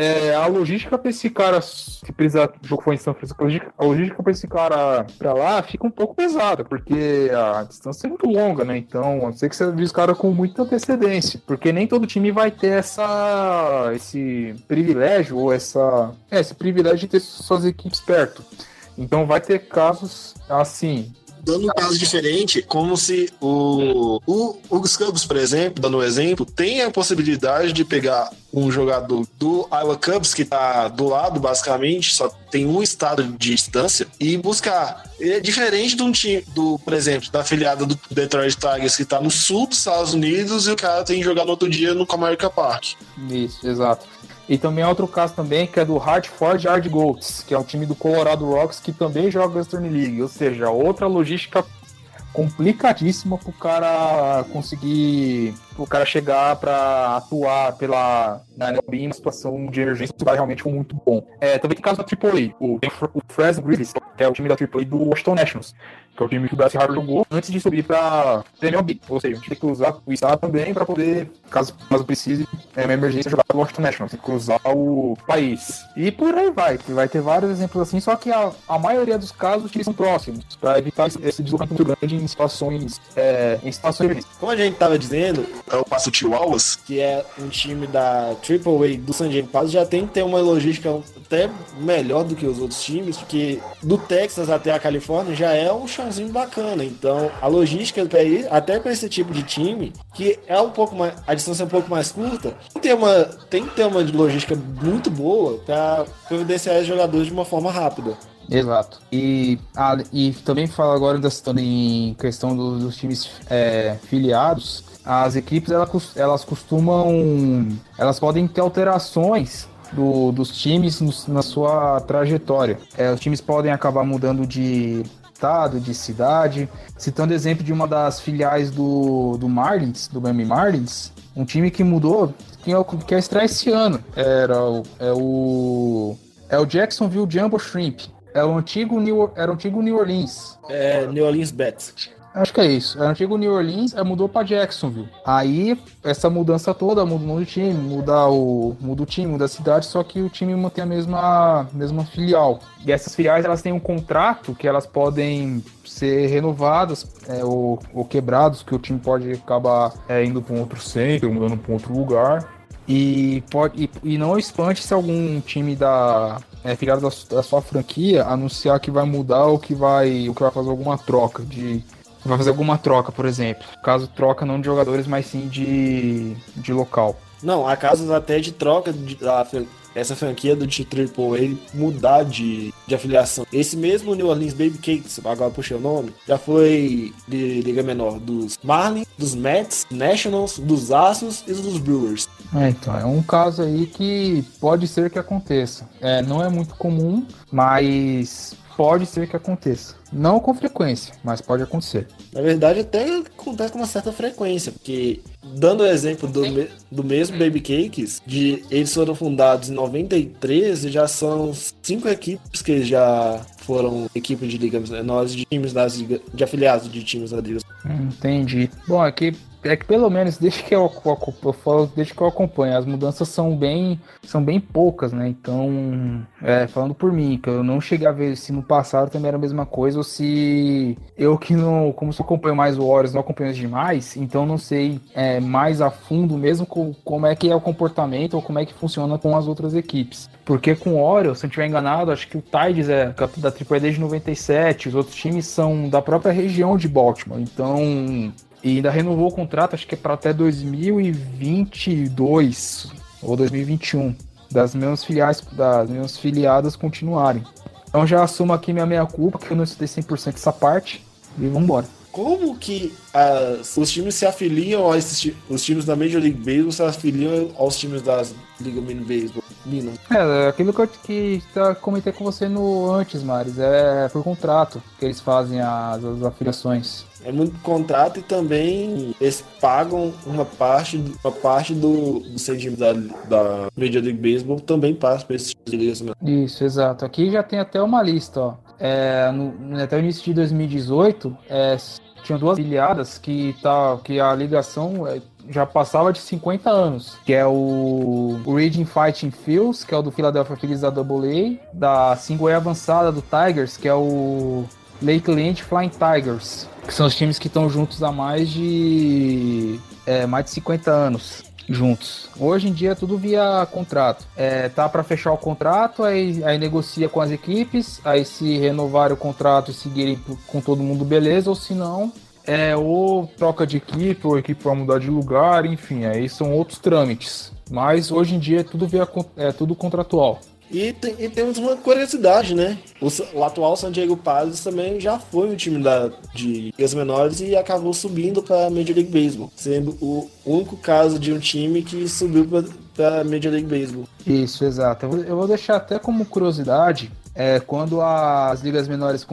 é, a logística para esse cara, se precisar o jogo for em São Francisco, a logística para esse cara para lá fica um pouco pesada, porque a distância é muito longa, né? Então, a não ser que você avise o cara com muita antecedência, porque nem todo time vai ter essa, esse privilégio ou essa, é, esse privilégio de ter suas equipes perto. Então vai ter casos assim. Dando um caso diferente, como se o, o, os Cubs, por exemplo, dando um exemplo, tem a possibilidade de pegar um jogador do Iowa Cubs, que está do lado, basicamente, só tem um estado de distância, e buscar. É diferente de um time, do, por exemplo, da afiliada do Detroit Tigers, que está no sul dos Estados Unidos, e o cara tem que jogar no outro dia no Comerica Park. Isso, exato. E também outro caso também, que é do Hartford Yard Goats, que é o time do Colorado Rocks, que também joga Western League. Ou seja, outra logística complicadíssima para o cara conseguir, o cara chegar para atuar pela na em uma situação de emergência que realmente foi muito bom. É, também tem caso da AAA, o, o Fresno Grizzlies, que é o time da AAA do Washington Nationals, que é o time que o Darcy Harper jogou antes de subir para MLB. Ou seja, tem que usar o estado também para poder, caso, caso precise, é uma emergência, jogar pelo Washington Nationals. Tem que usar o país. E por aí vai, vai ter vários exemplos assim, só que a, a maioria dos casos são próximos, para evitar esse deslocamento grande em situações, é, em situações Como a gente estava dizendo, é o Passo Chihuahuas, que é um time da AAA do San Diego Padres, já tem que ter uma logística até melhor do que os outros times, porque do Texas até a Califórnia já é um chãozinho bacana. Então, a logística para ir até para esse tipo de time, que é um pouco mais a distância é um pouco mais curta, tem que ter uma, tem que ter uma logística muito boa para providenciar os jogadores de uma forma rápida. Exato. E, ah, e também fala agora da em questão dos, dos times é, filiados. As equipes elas, costumam. Elas podem ter alterações do, dos times na sua trajetória. É, os times podem acabar mudando de estado, de cidade. Citando exemplo de uma das filiais do, do Marlins, do Miami Marlins, um time que mudou, que é, que é esse ano. Era o, é o. É o Jacksonville Jumbo Shrimp. É o antigo New, era o antigo New Orleans. É, New Orleans Bets. Acho que é isso. O antigo New Orleans, aí mudou para Jacksonville. Aí, essa mudança toda, muda o time, muda o, muda o time, muda a cidade, só que o time mantém a mesma, mesma filial. E essas filiais, elas têm um contrato que elas podem ser renovadas é, ou, ou quebrados, que o time pode acabar é, indo para um outro centro, mudando para um outro lugar. E, pode, e, e não espante se algum time da é, filiado da, da, sua franquia anunciar que vai mudar ou que vai, ou que vai fazer alguma troca de vai fazer alguma troca, por exemplo. Caso troca não de jogadores, mas sim de, de local. Não, há casos até de troca de, essa franquia do AAA mudar de, de afiliação. Esse mesmo New Orleans Baby Cakes, agora puxei o nome, já foi de liga menor dos Marlins, dos Mets, Nationals, dos Astros e dos Brewers. É, então, é um caso aí que pode ser que aconteça. É, não é muito comum, mas pode ser que aconteça. Não com frequência, mas pode acontecer. Na verdade, até acontece com uma certa frequência, porque dando o exemplo do, me- do mesmo Baby Cakes, de eles foram fundados em 93 e já são cinco equipes que já foram equipe de ligas menores de times das ligas, de afiliados de times das ligas. Hum, Entendi. Bom, que, é que pelo menos desde que eu, eu, eu falo, desde que eu acompanho, as mudanças são bem, são bem poucas, né? Então, é, falando por mim, que eu não cheguei a ver se no passado também era a mesma coisa, ou se eu que não, como se eu acompanho mais o Warriors, não acompanho demais, então não sei é, mais a fundo mesmo co- como é que é o comportamento ou como é que funciona com as outras equipes. Porque com o Orioles, se eu estiver enganado, acho que o Tides é da AAA desde 97, os outros times são da própria região de Baltimore. Então, e ainda renovou o contrato, acho que é para até 2022 ou 2021, das mesmas filiais, das mesmas filiadas continuarem. Então já assumo aqui minha meia culpa, que eu não estudei 100% essa parte, e vambora. Como que as- os times se afiliam a esses os times da Major League Baseball se afiliam aos times das Liga Mini Baseball? Minas. É, é aquilo que eu que comentei com você no antes, Maris, é por contrato que eles fazem as, as afiliações. É muito contrato e também eles pagam uma parte, uma parte do, do incentivo da, da Major League Baseball também passa para esses ligas. Isso, exato. Aqui já tem até uma lista, ó. É, no- até o início de 2018, é, tinham duas filiadas que, tá, que a ligação é, já passava de 50 anos, que é o, o Raging Fighting Phils, que é o do Philadelphia Phillies da AA, da Single A avançada do Tigers, que é o Lakeland Flying Tigers, que são os times que estão juntos há mais de é, mais de 50 anos juntos. Hoje em dia é tudo via contrato. É, tá para fechar o contrato, aí, aí negocia com as equipes, aí se renovar o contrato e seguirem com todo mundo, beleza, ou se não, é ou troca de equipe, ou equipe vai mudar de lugar, enfim, aí são outros trâmites. Mas hoje em dia é tudo via é tudo contratual. E, tem- e temos uma curiosidade, né? O, o atual San Diego Padres também já foi um time da, de ligas menores e acabou subindo para a Major League Baseball, sendo o único caso de um time que subiu para a Major League Baseball. Isso, exato. Eu vou, eu vou deixar até como curiosidade, é, quando as ligas menores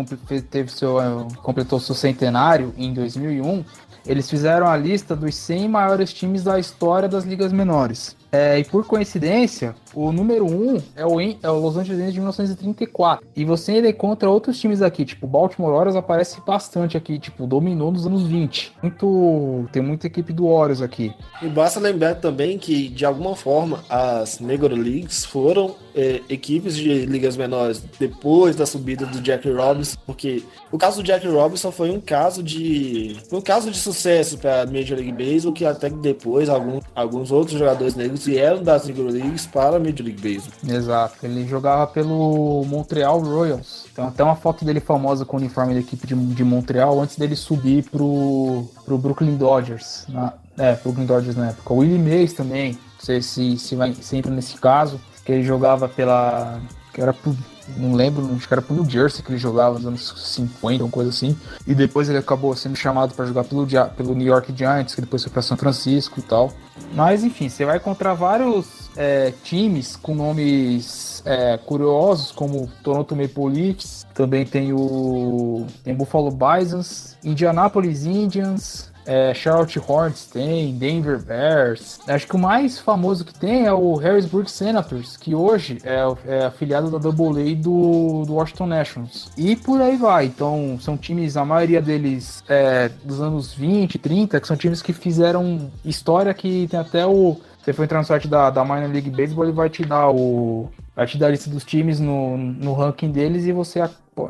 teve seu, eh, completou seu centenário em 2001, eles fizeram a lista dos 100 maiores times da história das ligas menores. É, e por coincidência, o número 1 é o, é o Los Angeles Angels de 1934. E você ainda encontra outros times aqui, tipo, Baltimore Orioles aparece bastante aqui, tipo, dominou nos anos 20. Muito, tem muita equipe do Orioles aqui. E basta lembrar também que, de alguma forma, as Negro Leagues foram é, equipes de ligas menores depois da subida do Jack Robinson, porque o caso do Jack Robinson foi um caso de foi um caso de sucesso para a Major League Baseball, que até depois alguns, alguns outros jogadores negros vieram das Negro Leagues para Major League Baseball. Exato, ele jogava pelo Montreal Royals. Tem até uma foto dele famosa com o uniforme da equipe de, de Montreal antes dele subir pro, pro Brooklyn Dodgers. Na, é, Brooklyn Dodgers na época. O Willie Mays também, não sei se, se, vai, se entra nesse caso, que ele jogava pela. que era pro, não lembro, acho que era pro New Jersey que ele jogava nos anos 50, uma coisa assim. E depois ele acabou sendo chamado para jogar pelo, pelo New York Giants, que depois foi para São Francisco e tal. Mas enfim, você vai encontrar vários é, times com nomes é, curiosos, como Toronto Maple Leafs, também tem o tem Buffalo Bisons, Indianapolis Indians, é, Charlotte Hornets tem, Denver Bears. Acho que o mais famoso que tem é o Harrisburg Senators, que hoje é, é afiliado da Double A do, do Washington Nationals. E por aí vai. Então, são times, a maioria deles é, dos anos 20, 30, que são times que fizeram história que tem até o. Você for entrar no site da, da Minor League Baseball, ele vai te dar o. Vai te dar a lista dos times no, no ranking deles e você,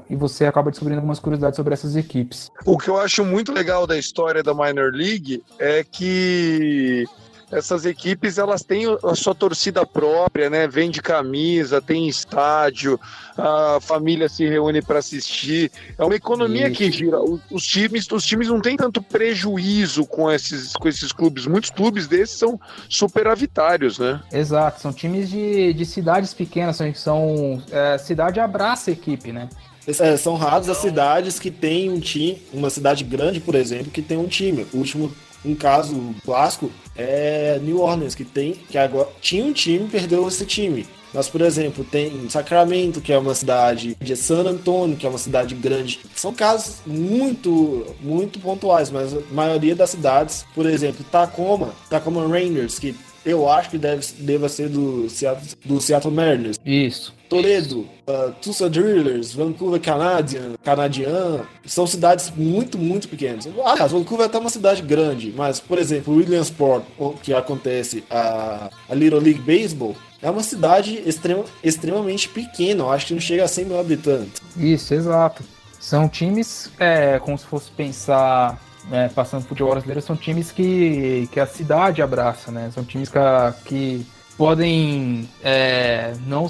e você acaba descobrindo algumas curiosidades sobre essas equipes. O que eu acho muito legal da história da Minor League é que essas equipes elas têm a sua torcida própria, né? Vende camisa, tem estádio, a família se reúne para assistir. É uma economia Isso. que gira. Os times, os times não têm tanto prejuízo com esses, com esses clubes. Muitos clubes desses são superavitários, né? Exato, são times de, de cidades pequenas, são, são é, cidade abraça a equipe, né? É, são raras as cidades que tem um time, uma cidade grande, por exemplo, que tem um time. O último, um caso clássico é New Orleans, que tem, que agora tinha um time perdeu esse time. Mas, por exemplo, tem Sacramento, que é uma cidade de San Antonio, que é uma cidade grande. São casos muito, muito pontuais, mas a maioria das cidades, por exemplo, Tacoma, Tacoma Raiders, que eu acho que deve, deva ser do Seattle, do Seattle Mariners. Isso. Toledo, uh, Tulsa Drillers, Vancouver Canadian, Canadian, são cidades muito, muito pequenas. Aliás, Vancouver é até uma cidade grande, mas, por exemplo, Williamsport, que acontece a, a Little League Baseball, é uma cidade extrema, extremamente pequena, eu acho que não chega a 100 mil habitantes. Isso, exato. São times, é, como se fosse pensar, né, passando futebol brasileiro, são times que, que a cidade abraça, né? São times que, que podem é, não,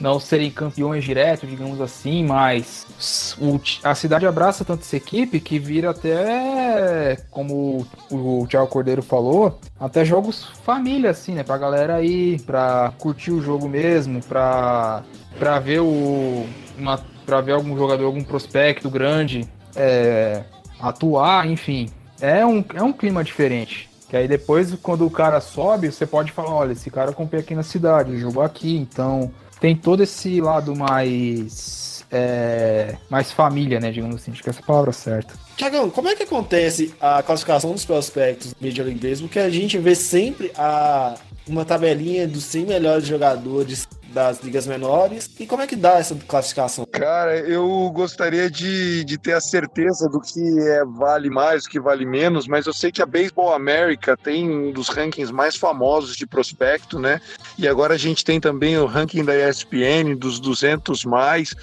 não serem campeões direto, digamos assim, mas o a cidade abraça tanto essa equipe que vira até, como o Thiago Cordeiro falou, até jogos família, assim, né? Pra galera ir, pra curtir o jogo mesmo, pra, pra ver o. Uma, pra ver algum jogador, algum prospecto grande é, atuar, enfim. É um, é um clima diferente. Que aí depois, quando o cara sobe, você pode falar, olha, esse cara comprei aqui na cidade, jogou aqui, então tem todo esse lado mais. é, mais família, né? Digamos assim, acho que essa é a palavra certa. Tiagão, como é que acontece a classificação dos prospectos do Major League Baseball? Que a gente vê sempre a, uma tabelinha dos 100 melhores jogadores das ligas menores. E como é que dá essa classificação? Cara, eu gostaria de, de ter a certeza do que é, vale mais, do que vale menos, mas eu sei que a Baseball America tem um dos rankings mais famosos de prospecto, né? E agora a gente tem também o ranking da ESPN dos 200 mais,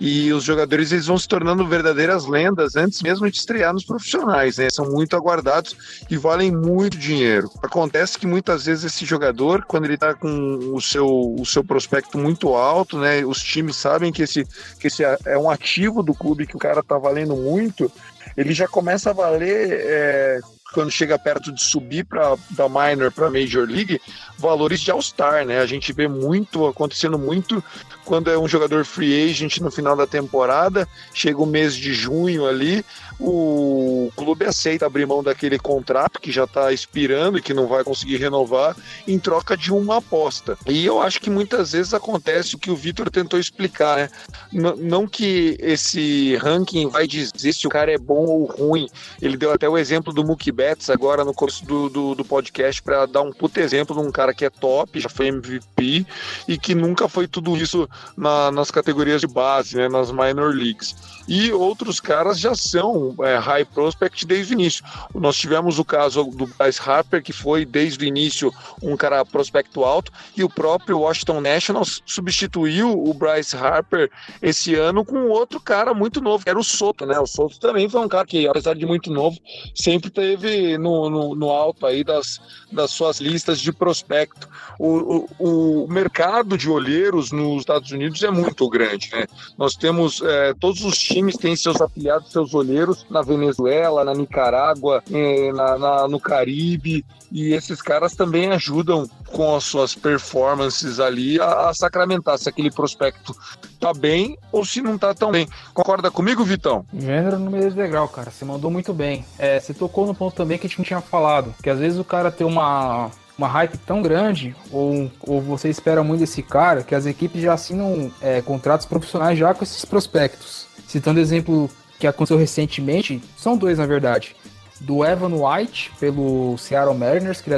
e os jogadores eles vão se tornando verdadeiras lendas antes mesmo de estrear nos profissionais, né? São muito aguardados e valem muito dinheiro. Acontece que muitas vezes esse jogador, quando ele tá com o seu, o seu prospecto muito alto, né? Os times sabem que esse, que esse é um ativo do clube que o cara tá valendo muito, ele já começa a valer é, quando chega perto de subir para da minor para major league, valores de all-star, né? A gente vê muito acontecendo muito quando é um jogador free agent no final da temporada, chega o mês de junho ali, o clube aceita abrir mão daquele contrato que já está expirando e que não vai conseguir renovar em troca de uma aposta. E eu acho que muitas vezes acontece o que o Vitor tentou explicar, né? N- não que esse ranking vai dizer se o cara é bom ou ruim. Ele deu até o exemplo do Mookie Betts agora no começo do, do, do podcast para dar um puto exemplo de um cara que é top, já foi MVP e que nunca foi tudo isso na- nas categorias de base, né? Nas minor leagues. E outros caras já são é, high prospect desde o início. Nós tivemos o caso do Bryce Harper, que foi desde o início um cara prospecto alto, e o próprio Washington Nationals substituiu o Bryce Harper esse ano com outro cara muito novo, que era o Soto, né? O Soto também foi um cara que, apesar de muito novo, sempre teve no, no, no alto aí das, das suas listas de prospecto. O, o, o mercado de olheiros nos Estados Unidos é muito grande, né? Nós temos é, todos os times têm seus afiliados, seus olheiros na Venezuela, na Nicarágua, eh, na, na- no Caribe, e esses caras também ajudam com as suas performances ali a, a sacramentar se aquele prospecto tá bem ou se não tá tão bem. Concorda comigo, Vitão? Gênero no meio legal, cara. Você mandou muito bem. É, você tocou no ponto também que a gente não tinha falado. Que às vezes o cara tem uma, uma hype tão grande, ou, ou você espera muito desse cara, que as equipes já assinam é, contratos profissionais já com esses prospectos. Citando exemplo que aconteceu recentemente, são dois na verdade. Do Evan White pelo Seattle Mariners, que me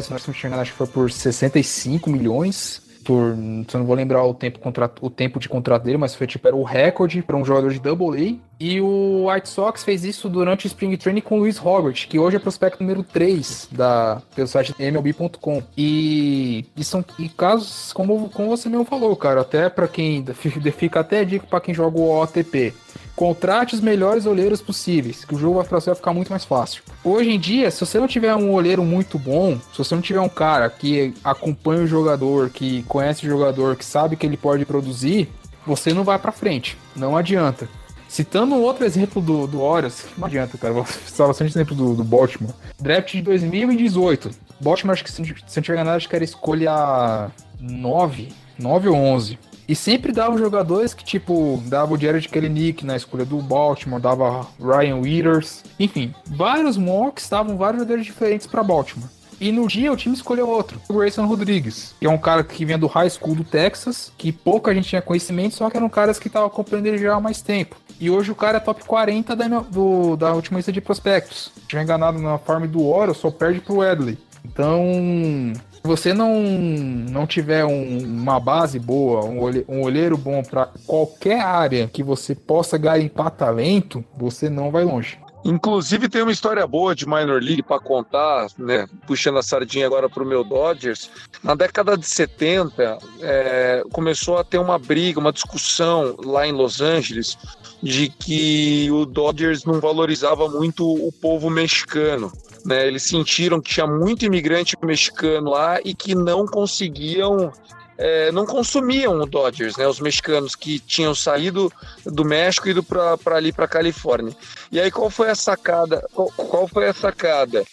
engano, acho que foi por 65 milhões por, eu não vou lembrar o tempo, o tempo de contrato dele, mas foi tipo, era o recorde para um jogador de Double A. E o White Sox fez isso durante o Spring Training com o Luiz Robert, que hoje é prospecto número 3 da, pelo site MLB.com. E, e são e casos, como, como você mesmo falou, cara, até para quem fica até dica para quem joga o OTP. Contrate os melhores olheiros possíveis, que o jogo para você vai ficar muito mais fácil. Hoje em dia, se você não tiver um olheiro muito bom, se você não tiver um cara que acompanha o jogador, que conhece o jogador, que sabe que ele pode produzir, você não vai para frente. Não adianta. Citando outro exemplo do, do Orioles, não adianta, cara, vou <laughs> citar bastante exemplo do, do Baltimore. Draft de 2018. Baltimore, acho que se, não tiver enganado, acho que era escolha 9, 9 ou 11. E sempre dava jogadores que, tipo, dava o Jared Kelenic na escolha do Baltimore, dava Ryan Withers. Enfim, vários mocks davam vários jogadores diferentes para Baltimore. E no dia o time escolheu outro, o Grayson Rodrigues, que é um cara que vinha do high school do Texas, que pouca gente tinha conhecimento, só que eram caras que estavam acompanhando ele já há mais tempo. E hoje o cara é top 40 da, do, da última lista de prospectos. Tiver enganado na farm do Oro, só perde pro Edley. Então, você não, não tiver um, uma base boa, um, olhe, um olheiro bom para qualquer área que você possa garimpar talento, você não vai longe. Inclusive tem uma história boa de minor league para contar, né? Puxando a sardinha agora para o meu Dodgers. Na década de 70 é, começou a ter uma briga, uma discussão lá em Los Angeles de que o Dodgers não valorizava muito o povo mexicano. Né, eles sentiram que tinha muito imigrante mexicano lá e que não conseguiam é, não consumiam o Dodgers, né? Os mexicanos que tinham saído do México e ido para ali para Califórnia. E aí qual foi a sacada? Qual, qual, foi a sacada?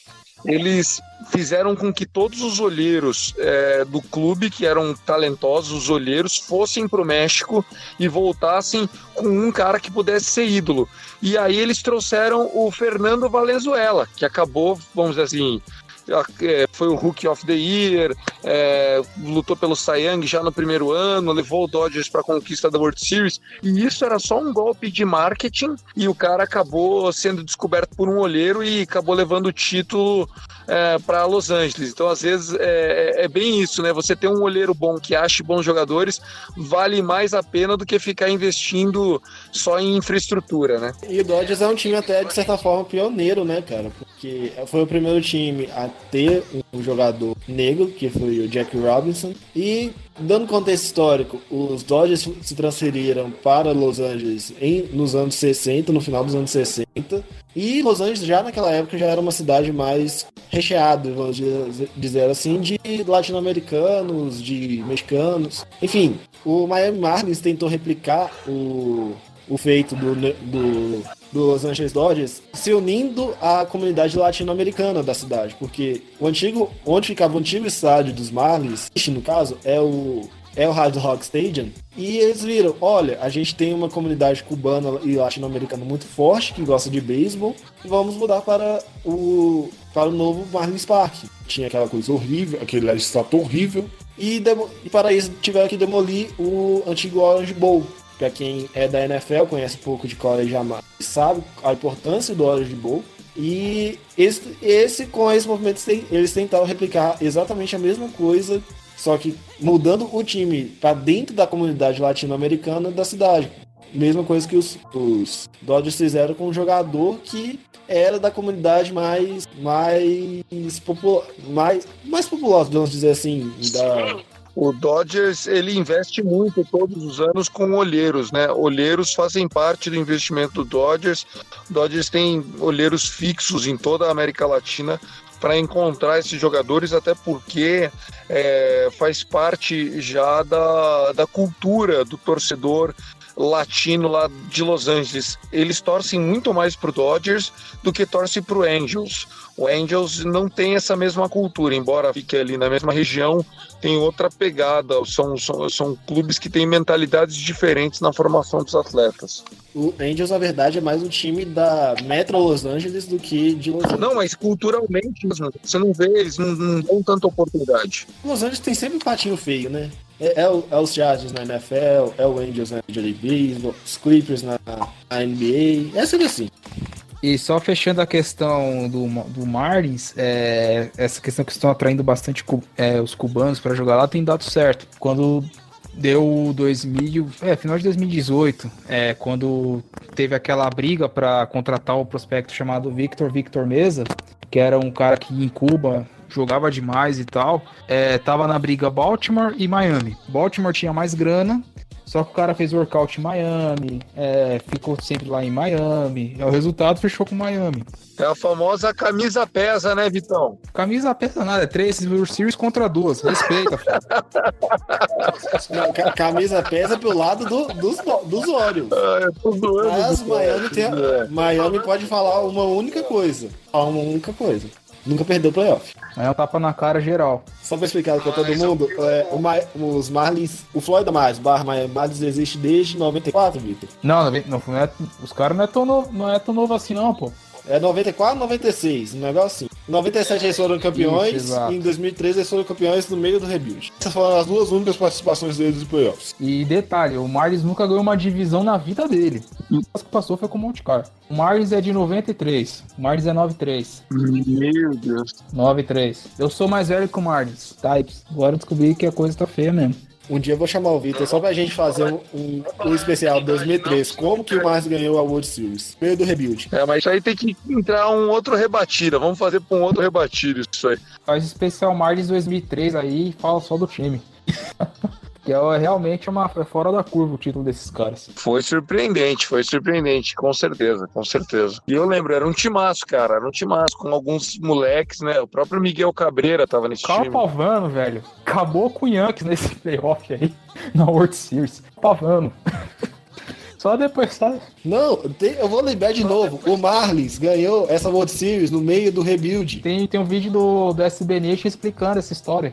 Eles fizeram com que todos os olheiros é, do clube, que eram talentosos, os olheiros, fossem para o México e voltassem com um cara que pudesse ser ídolo. E aí eles trouxeram o Fernando Valenzuela, que acabou, vamos dizer assim, foi o Rookie of the Year, é, lutou pelo Cy Young já no primeiro ano, levou o Dodgers para a conquista da World Series, e isso era só um golpe de marketing, e o cara acabou sendo descoberto por um olheiro e acabou levando o título é, para Los Angeles. Então, às vezes, é, é, é, bem isso, né? Você ter um olheiro bom que ache bons jogadores vale mais a pena do que ficar investindo só em infraestrutura, né? E o Dodgers é um time até, de certa forma, pioneiro, né, cara? Porque foi o primeiro time a ter um jogador negro, que foi o Jack Robinson, e Dando contexto histórico, os Dodgers se transferiram para Los Angeles em, nos anos 60, no final dos anos 60. E Los Angeles já naquela época já era uma cidade mais recheada, vamos dizer assim, de latino-americanos, de mexicanos. Enfim, o Miami Marlins tentou replicar o, o feito do, do do Los Angeles Dodgers se unindo à comunidade latino-americana da cidade, porque o antigo, onde ficava o antigo estádio dos Marlins, no caso, é o é o Hard Rock Stadium, e eles viram, olha, a gente tem uma comunidade cubana e latino-americana muito forte que gosta de beisebol, vamos mudar para o para o novo Marlins Park. Tinha aquela coisa horrível, aquele legislato horrível, e, e para isso tiveram que demolir o antigo Orange Bowl, para quem é da NFL, conhece um pouco de college sabe a importância do Orange Bowl. E esse, esse com esse movimento eles tentaram replicar exatamente a mesma coisa, só que mudando o time para dentro da comunidade latino-americana da cidade. Mesma coisa que os, os Dodgers fizeram com um jogador que era da comunidade mais mais popular, mais mais populosa, vamos dizer assim, da, o Dodgers ele investe muito todos os anos com olheiros, né? Olheiros fazem parte do investimento do Dodgers. O Dodgers tem olheiros fixos em toda a América Latina para encontrar esses jogadores, até porque é, faz parte já da, da cultura do torcedor latino lá de Los Angeles. Eles torcem muito mais para o Dodgers do que torcem para o Angels. O Angels não tem essa mesma cultura, embora fique ali na mesma região, tem outra pegada. São, são, são clubes que têm mentalidades diferentes na formação dos atletas. O Angels, na verdade, é mais um time da Metro Los Angeles do que de Los Angeles. Não, mas culturalmente, você não vê, eles não, não dão tanta oportunidade. Los Angeles tem sempre um patinho feio, né? É, é, é, os Chargers na NFL, é o Angels na Major League Baseball, os Clippers na, na NBA, é sempre assim. E só fechando a questão do, do Marlins, é, essa questão que estão atraindo bastante é, os cubanos para jogar lá tem dado certo. Quando deu 2000, é, final de 2018, é, quando teve aquela briga para contratar o prospecto chamado Victor Victor Mesa, que era um cara que em Cuba jogava demais e tal, é, tava na briga Baltimore e Miami. Baltimore tinha mais grana Só que o cara fez workout em Miami, é, ficou sempre lá em Miami. É, o resultado fechou com Miami. É a famosa camisa pesa, né, Vitão? Camisa pesa nada, é três World Series contra duas. Respeita, filho. <laughs> Não, ca- camisa pesa pro lado do, dos, dos Orioles. Ah, eu tô zoando. Mas. Miami, tem, É. Miami pode falar uma única coisa. Falar uma única coisa. Nunca perdeu o playoff. Aí é um tapa na cara geral. Só pra explicar pra todo mundo, é, o Ma- os Marlins, o Florida Marlins, barra Marlins existe desde 94, Vitor. Não, não, não, não é- os caras não é tão novo, não é tão novo assim não, pô. É 94, 96, um negócio assim. Em 97 eles foram campeões Isso, e em 2013 eles foram campeões no meio do rebuild. Essas foram as duas únicas participações deles nos playoffs. E detalhe, o Marlins nunca ganhou uma divisão na vida dele. O que passou foi com o Monte Carlo. O Marlins é de 93. O Marlins é 93. Meu Deus. 93. Eu sou mais velho que o Marlins. Types. Agora eu descobri que a coisa tá feia mesmo. Um dia eu vou chamar o Vitor só pra gente fazer um, um, um especial 2003. Como que o Marlins ganhou a World Series? Meio do rebuild. É, mas isso aí tem que entrar um outro rebatida. Vamos fazer pra um outro rebatida isso aí. Faz especial Marlins 2003 aí e fala só do time. <laughs> que é realmente uma é fora da curva o título desses caras. Foi surpreendente, foi surpreendente, com certeza, com certeza. E eu lembro, era um timaço, cara, era um timaço, com alguns moleques, né? O próprio Miguel Cabreira tava nesse Carl time. Pavano, velho. Acabou com o Yankees nesse <laughs> playoff aí. Na World Series. Pavano. <laughs> Só depois, tá? Não, tem- eu vou lembrar de novo. O Marlins ganhou essa World Series no meio do rebuild. Tem, tem um vídeo do, do SB Nation explicando essa história.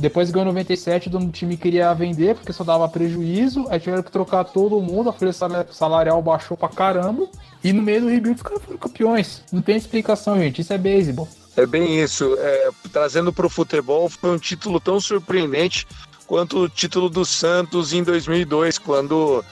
Depois ganhou 97, do time queria vender porque só dava prejuízo. Aí tiveram que trocar todo mundo, a folha sal- salarial baixou pra caramba. E no meio do rebuild os caras foram campeões. Não tem explicação, gente. Isso é beisebol. É bem isso. É, trazendo pro futebol, foi um título tão surpreendente quanto o título do Santos em 2002, quando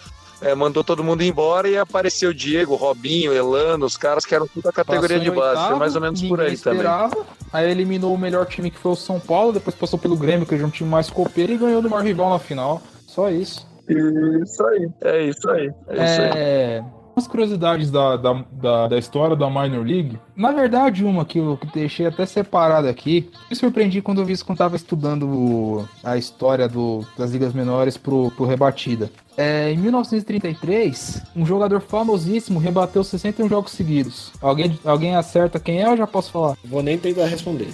é, mandou todo mundo embora e apareceu Diego, Robinho, Elano, os caras que eram tudo a categoria de base. Foi oitavo, mais ou menos por aí também. esperava. Aí eliminou o melhor time que foi o São Paulo, depois passou pelo Grêmio, que é um time mais copeiro, e ganhou do maior rival na final. Só isso. Isso aí. É isso aí. É isso aí. É. Umas curiosidades da, da, da, da história da Minor League. Na verdade, uma que eu deixei até separada aqui. Me surpreendi quando eu vi isso quando estava estudando a história do- das ligas menores pro, pro rebatida. É, em 1933, um jogador famosíssimo rebateu 61 jogos seguidos. Alguém, alguém acerta quem é ou já posso falar? Vou nem tentar responder.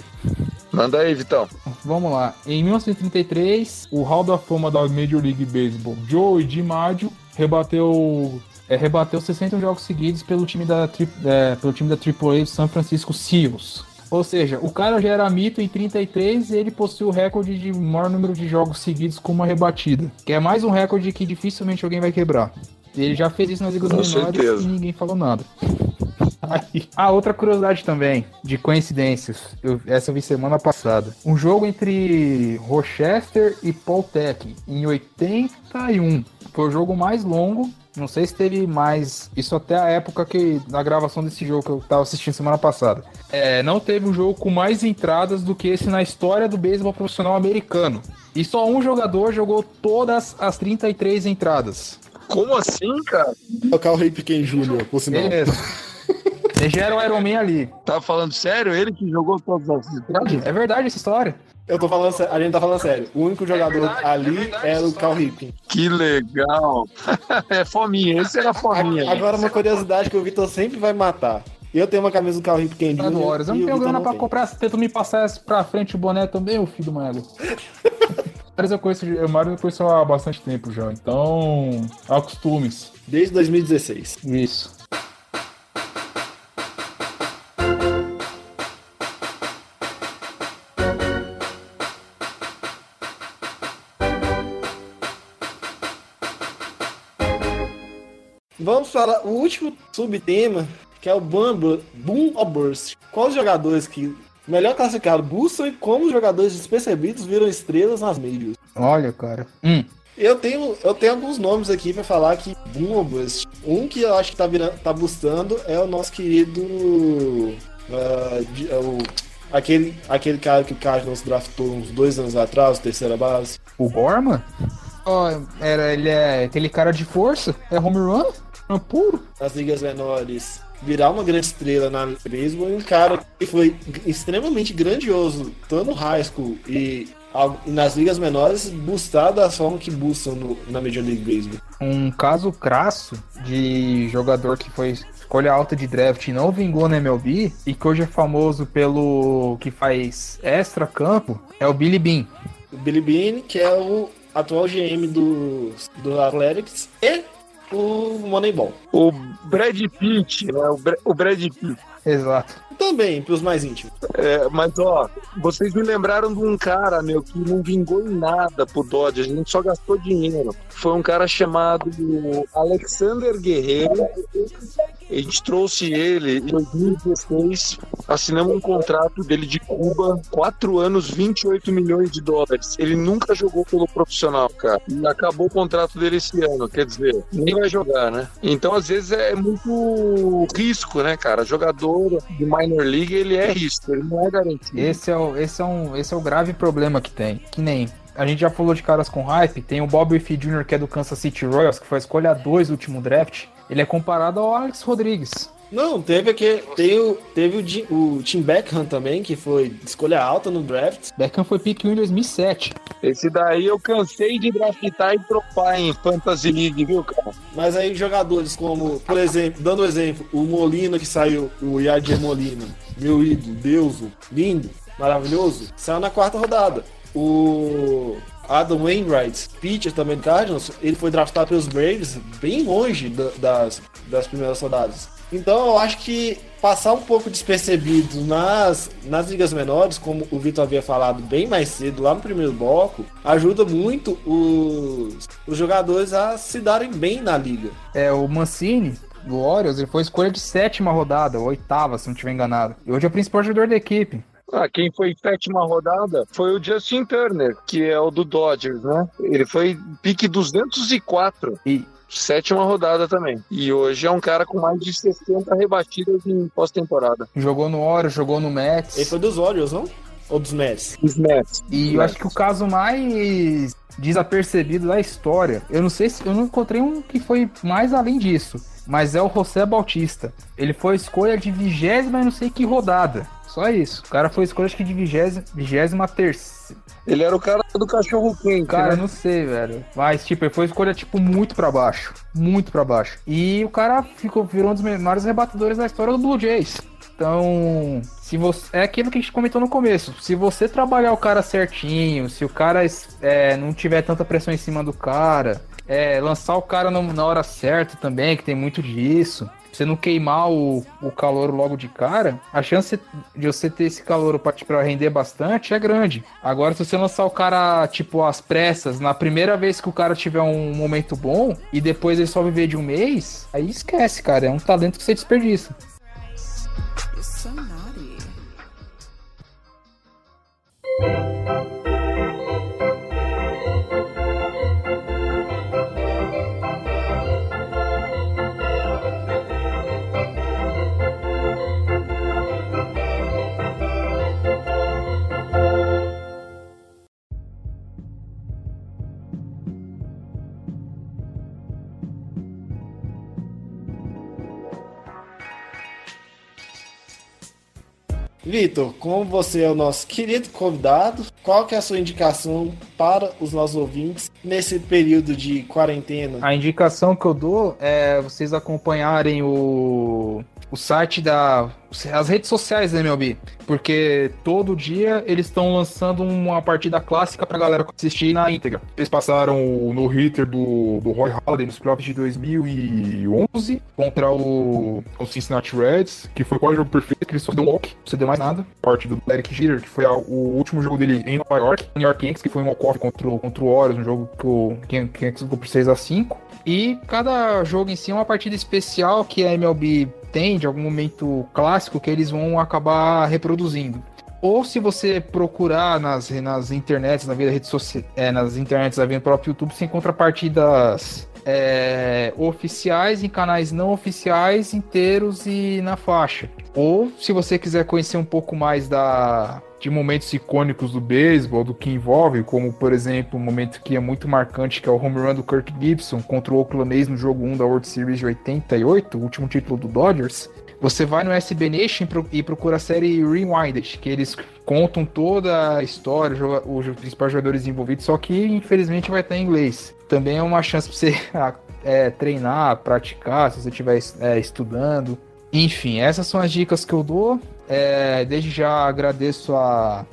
Manda aí, Vitão. Vamos lá. Em 1933, o Hall da Fama da Major League Baseball, Joey DiMaggio, rebateu é, rebateu 61 jogos seguidos pelo time da tri- é, pelo time da AAA San Francisco Seals. Ou seja, o cara já era mito em 33 e ele possui o recorde de maior número de jogos seguidos com uma rebatida, que é mais um recorde que dificilmente alguém vai quebrar. Ele já fez isso nas ligas menores e ninguém falou nada. Aí. Ah, outra curiosidade também, de coincidências. Eu- essa eu vi semana passada. Um jogo entre Rochester e Paul Tech em 81. Foi o jogo mais longo. Não sei se teve mais. Isso até a época que. Na gravação desse jogo que eu tava assistindo semana passada. É, não teve um jogo com mais entradas do que esse na história do beisebol profissional americano. E só um jogador jogou todas as 33 entradas. Como assim, cara? Tocar o Rei Pequeno Júnior, por sinal. Beleza. Ele já era o Iron Man ali. Tá falando sério? Ele que jogou todas as entradas? É verdade essa história. Eu tô falando sé- a gente tá falando sério. O único jogador ali era o Cal Ripken. Que legal. <laughs> é fominha, esse era fominha. Agora uma curiosidade que o Vitor sempre vai matar. Eu tenho uma camisa do Cal Ripken Jr. horas. Eu não o tenho grana não pra tem. comprar. Você tenta me passar essa pra frente o boné também, ô filho do Mago. <laughs> Mas eu conheço, eu Mário eu conheço há bastante tempo já, então acostume-se. Desde 2016. Isso. Vamos para o último subtema, que é o Boom, boom or Burst. Quais jogadores que melhor classificado buscam e como os jogadores despercebidos viram estrelas nas majors? Olha, cara. Hum. Eu tenho, eu tenho alguns nomes aqui pra falar que Boom or Bust. Um que eu acho que tá, virando, tá bustando é o nosso querido. ah, de- o, aquele, aquele cara que o Cardinals draftou uns dois anos atrás, terceira base. O Gorman? Ó, era, ele é aquele cara de força? É home run? É puro? nas ligas menores virar uma grande estrela na beisebol e um cara que foi extremamente grandioso, tanto no high school e E nas ligas menores, bustar da forma que buscam no- na Major League Baseball. Um caso crasso de jogador que foi escolha alta de draft e não vingou na MLB e que hoje é famoso pelo que faz extra campo é o Billy Bean. O Billy Bean, que é o atual GM do, do Athletics, e o Moneyball. O Brad Pitt, né? O, Bra- o Brad Pitt. Exato. Também, para os mais íntimos. É, mas ó, vocês me lembraram de um cara, meu, que não vingou em nada pro Dodge, a gente só gastou dinheiro. Foi um cara chamado Alexander Guerreiro. A gente trouxe ele em 2016, assinamos um contrato dele de Cuba, 4 anos, 28 milhões de dólares. Ele nunca jogou pelo profissional, cara. E acabou o contrato dele esse ano, quer dizer, nem vai jogar, né? Então, às vezes, é muito risco, né, cara? Jogador de minor league, ele é risco, ele não é garantido. Esse é o, esse é um, esse é o grave problema que tem. Que nem a gente já falou de caras com hype, tem o Bob Wiff Jr., que é do Kansas City Royals, que foi a escolha 2 do último draft. Ele é comparado ao Alex Rodrigues. Não, teve aqui, teve, o- teve o, o Tim Beckham também, que foi escolha alta no draft. Beckham foi pick 1 em 2007. Esse daí eu cansei de draftar e dropar em Fantasy League, viu, cara? Mas aí jogadores como, por exemplo, dando um exemplo, o Molina que saiu, o Yadier Molina, meu ídolo, deuso, lindo, maravilhoso, saiu na quarta rodada. O Adam Wainwright, pitcher também do Cardinals, ele foi draftado pelos Braves bem longe da- das, das primeiras rodadas. Então eu acho que passar um pouco despercebido nas, nas ligas menores, como o Vitor havia falado bem mais cedo, lá no primeiro bloco, ajuda muito os, os jogadores a se darem bem na liga. É, o Mancini, do Orioles, ele foi escolha de sétima rodada, ou oitava, se não estiver enganado. E hoje é o principal jogador da equipe. Ah, quem foi sétima rodada foi o Justin Turner, que é o do Dodgers, né? Ele foi pique 204. E Sétima rodada também. E hoje é um cara com mais de 60 rebatidas em pós-temporada. jogou no Orioles, jogou no Mets. Ele foi dos Orioles, não? Ou dos Mets? Os Mets. E eu acho que o caso mais desapercebido da história, eu não sei se eu não encontrei um que foi mais além disso, mas é o José Bautista. Ele foi escolha de vigésima e não sei que rodada. Só isso. O cara foi escolha acho que de vigésima, vigésima terceira. Ele era o cara do cachorro quente, Cara, né? não sei, velho. Mas, tipo, ele foi escolha, tipo, muito pra baixo. Muito pra baixo. E o cara ficou, virou um dos menores rebatedores da história do Blue Jays. Então, se você. É aquilo que a gente comentou no começo. Se você trabalhar o cara certinho, se o cara é, não tiver tanta pressão em cima do cara, é, lançar o cara no- na hora certa também, que tem muito disso. Você não queimar o, o calor logo de cara, a chance de você ter esse calor pra, pra render bastante é grande. Agora, se você lançar o cara, tipo, às pressas, na primeira vez que o cara tiver um momento bom e depois ele só viver de um mês, aí esquece, cara. É um talento que você desperdiça. Vitor, como você é o nosso querido convidado, qual que é a sua indicação para os nossos ouvintes nesse período de quarentena? A indicação que eu dou é vocês acompanharem o, o site da. as redes sociais da MLB. Porque todo dia eles estão lançando uma partida clássica pra galera assistir na íntegra. Eles passaram no hitter do, do Roy Halladay nos playoffs de 2011 contra o, o Cincinnati Reds, que foi quase o jogo perfeito, que ele só deu um walk, não deu mais nada. Parte do Derek Jeter, que foi a- o último jogo dele em Nova York, New York Yankees, que foi um walk-off contra, contra o Orioles, um jogo que o Yan- Yankees ganhou por 6 a 5 E cada jogo em si é uma partida especial que a MLB tem de algum momento clássico que eles vão acabar reproduzindo. Ou se você procurar nas, nas internets, na vida rede social, é, nas internets, na vida próprio YouTube, você encontra partidas é, oficiais em canais não oficiais, inteiros e na faixa. Ou se você quiser conhecer um pouco mais da, de momentos icônicos do beisebol, do que envolve, como por exemplo, um momento que é muito marcante, que é o home run do Kirk Gibson contra o Oakland A's no jogo 1 da World Series de 88, o último título do Dodgers. Você vai no SB Nation e procura a série Rewinded, que eles contam toda a história, os principais jogadores envolvidos, só que infelizmente vai estar em inglês. Também é uma chance para você <laughs> é, treinar, praticar, se você estiver é, estudando. Enfim, essas são as dicas que eu dou. É, desde já agradeço a,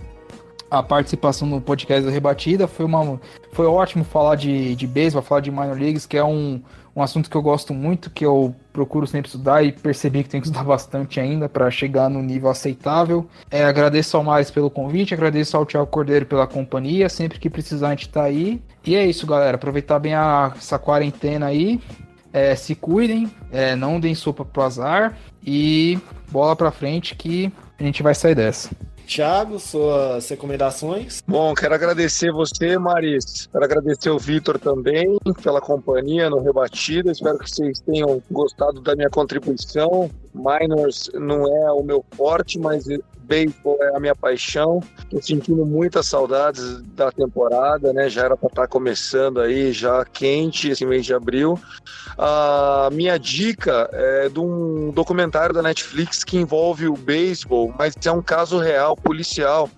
a participação no podcast da Rebatida. Foi, uma, foi ótimo falar de, de beisebol, falar de minor leagues, que é um, um assunto que eu gosto muito, que eu procuro sempre estudar e percebi que tenho que estudar <laughs> bastante ainda para chegar no nível aceitável. É, agradeço ao Mais pelo convite, agradeço ao Thiago Cordeiro pela companhia, sempre que precisar a gente tá aí. E é isso, galera, aproveitar bem a, essa quarentena aí, é, se cuidem, é, não deem sopa pro azar e bola pra frente que a gente vai sair dessa. Thiago, suas recomendações? Bom, quero agradecer você, Maris. Quero agradecer o Vitor também pela companhia no Rebatida. Espero que vocês tenham gostado da minha contribuição. Minors não é o meu forte, mas beisebol é a minha paixão. Tô sentindo muitas saudades da temporada, né? Já era para estar tá começando aí, já quente esse mês de abril. A minha dica é de um documentário da Netflix que envolve o beisebol, mas é um caso real policial.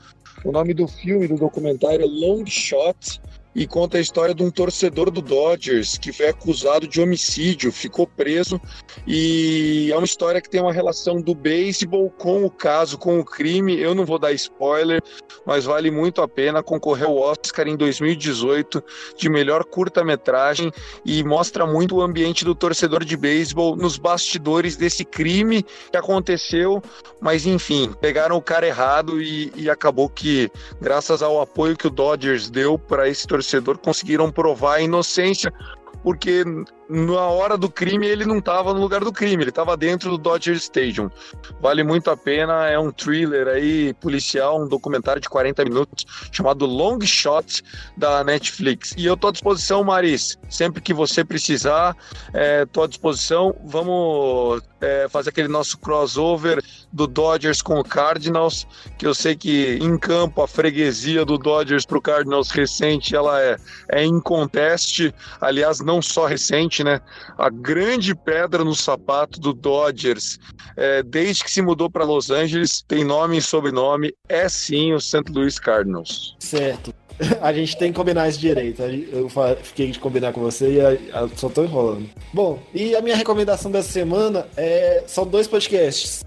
O nome do filme, do documentário é Long Shot e conta a história de um torcedor do Dodgers que foi acusado de homicídio, ficou preso e é uma história que tem uma relação do beisebol com o caso, com o crime. Eu não vou dar spoiler, mas vale muito a pena. Concorreu ao Oscar em 2018 de melhor curta-metragem e mostra muito o ambiente do torcedor de beisebol nos bastidores desse crime que aconteceu, mas enfim, pegaram o cara errado e, e acabou que, graças ao apoio que o Dodgers deu para esse torcedor torcedor conseguiram provar a inocência, porque na hora do crime ele não estava no lugar do crime, ele estava dentro do Dodger Stadium. Vale muito a pena, é um thriller aí policial, um documentário de 40 minutos chamado Long Shot da Netflix. E eu tô à disposição, Maris, sempre que você precisar, é, tô à disposição. Vamos é, fazer aquele nosso crossover do Dodgers com o Cardinals, que eu sei que em campo a freguesia do Dodgers para o Cardinals recente ela é, é inconteste, aliás, não só recente, né? A grande pedra no sapato do Dodgers, é, desde que se mudou para Los Angeles, tem nome e sobrenome, é sim o St. Louis Cardinals. Certo. <laughs> A gente tem que combinar isso direito. Eu fiquei de combinar com você e só tô enrolando. Bom, e a minha recomendação dessa semana é são dois podcasts.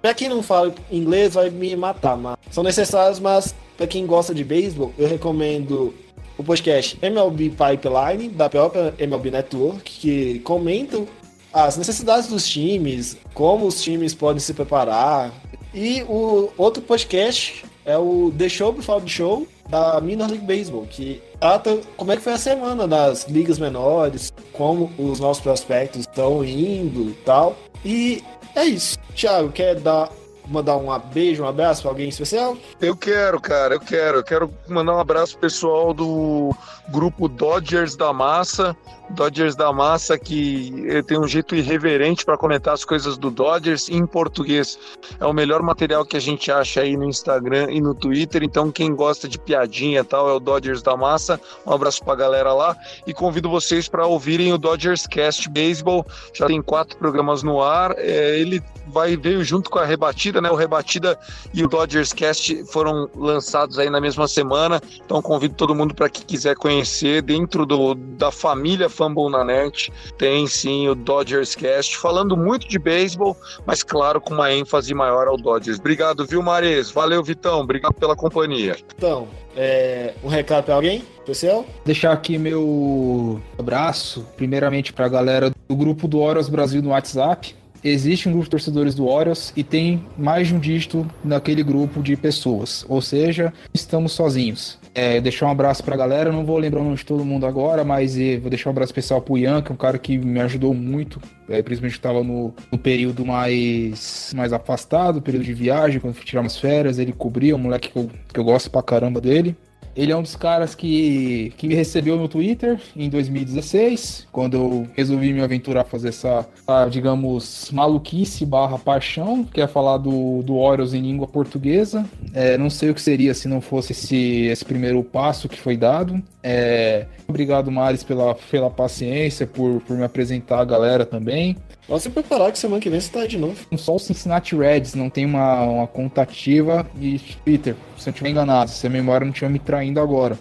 Pra quem não fala inglês vai me matar, mas são necessários, mas pra quem gosta de beisebol, eu recomendo o podcast MLB Pipeline, da própria MLB Network, que comentam as necessidades dos times, como os times podem se preparar. E o outro podcast é o The Show Before the Show, da Minor League Baseball, que trata como é que foi a semana das ligas menores, como os nossos prospectos estão indo e tal. E é isso. Thiago, quer dar mandar um beijo, um abraço para alguém especial? Eu quero, cara, eu quero. Eu quero mandar um abraço pessoal do grupo Dodgers da Massa. Dodgers da Massa que tem um jeito irreverente para comentar as coisas do Dodgers em português. É o melhor material que a gente acha aí no Instagram e no Twitter. Então, quem gosta de piadinha e tal é o Dodgers da Massa. Um abraço para a galera lá e convido vocês para ouvirem o Dodgers Cast Baseball. Já tem quatro programas no ar. É, ele vai veio junto com a rebatida, né? O rebatida e o Dodgers Cast foram lançados aí na mesma semana. Então, convido todo mundo para que quiser conhecer dentro do, da família Fumble na Net, tem sim o Dodgers Cast, falando muito de beisebol, mas claro, com uma ênfase maior ao Dodgers. Obrigado, viu, Mares? Valeu, Vitão. Obrigado pela companhia. Então, é, um recado para alguém? Especial? Deixar aqui meu abraço, primeiramente para a galera do grupo do Horas Brasil no WhatsApp existe um grupo de torcedores do Orioles e tem mais de um dígito naquele grupo de pessoas. Ou seja, estamos sozinhos. É, deixar um abraço pra galera, não vou lembrar o nome de todo mundo agora, mas vou deixar um abraço especial pro Ian, que é um cara que me ajudou muito, é, principalmente estava no, no, período mais, mais afastado, período de viagem, quando umas férias, ele cobria, um moleque que eu, que eu gosto pra caramba dele. Ele é um dos caras que, que me recebeu no Twitter em 2016, quando eu resolvi me aventurar a fazer essa, essa, digamos, maluquice barra paixão, que é falar do, do Orioles em língua portuguesa. É, não sei o que seria se não fosse esse, esse primeiro passo que foi dado. É, obrigado, Maris, pela, pela paciência, por, por me apresentar a galera também. Pode se preparar que semana que vem você tá de novo. Só o Cincinnati Reds não tem uma, uma contativa e Peter, se eu estiver enganado, se a memória não estiver me traindo agora.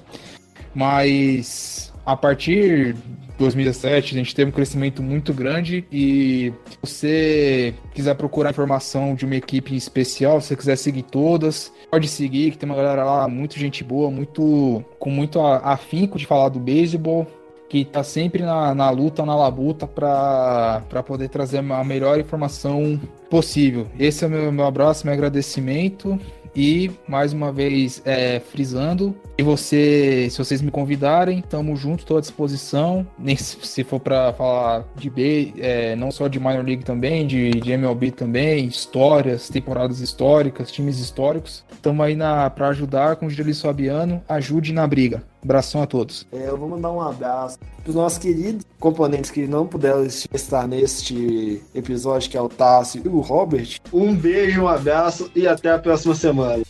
Mas a partir de 2017 a gente teve um crescimento muito grande e se você quiser procurar informação de uma equipe especial, se você quiser seguir todas, pode seguir, que tem uma galera lá muito gente boa, muito com muito afinco de falar do beisebol que tá sempre na, na luta, na labuta, para poder trazer a melhor informação possível. Esse é o meu, meu abraço, meu agradecimento. E mais uma vez é, frisando, e você, se vocês me convidarem, tamo junto, estou à disposição. Nem se for para falar de B, é, não só de minor league também, de, de MLB também, histórias, temporadas históricas, times históricos. Estamos aí para ajudar com o Julius Fabiano. Ajude na briga. Abração a todos. É, eu vou mandar um abraço para os nossos queridos componentes que não puderam estar neste episódio, que é o Tássio e o Robert. Um beijo, um abraço e até a próxima semana.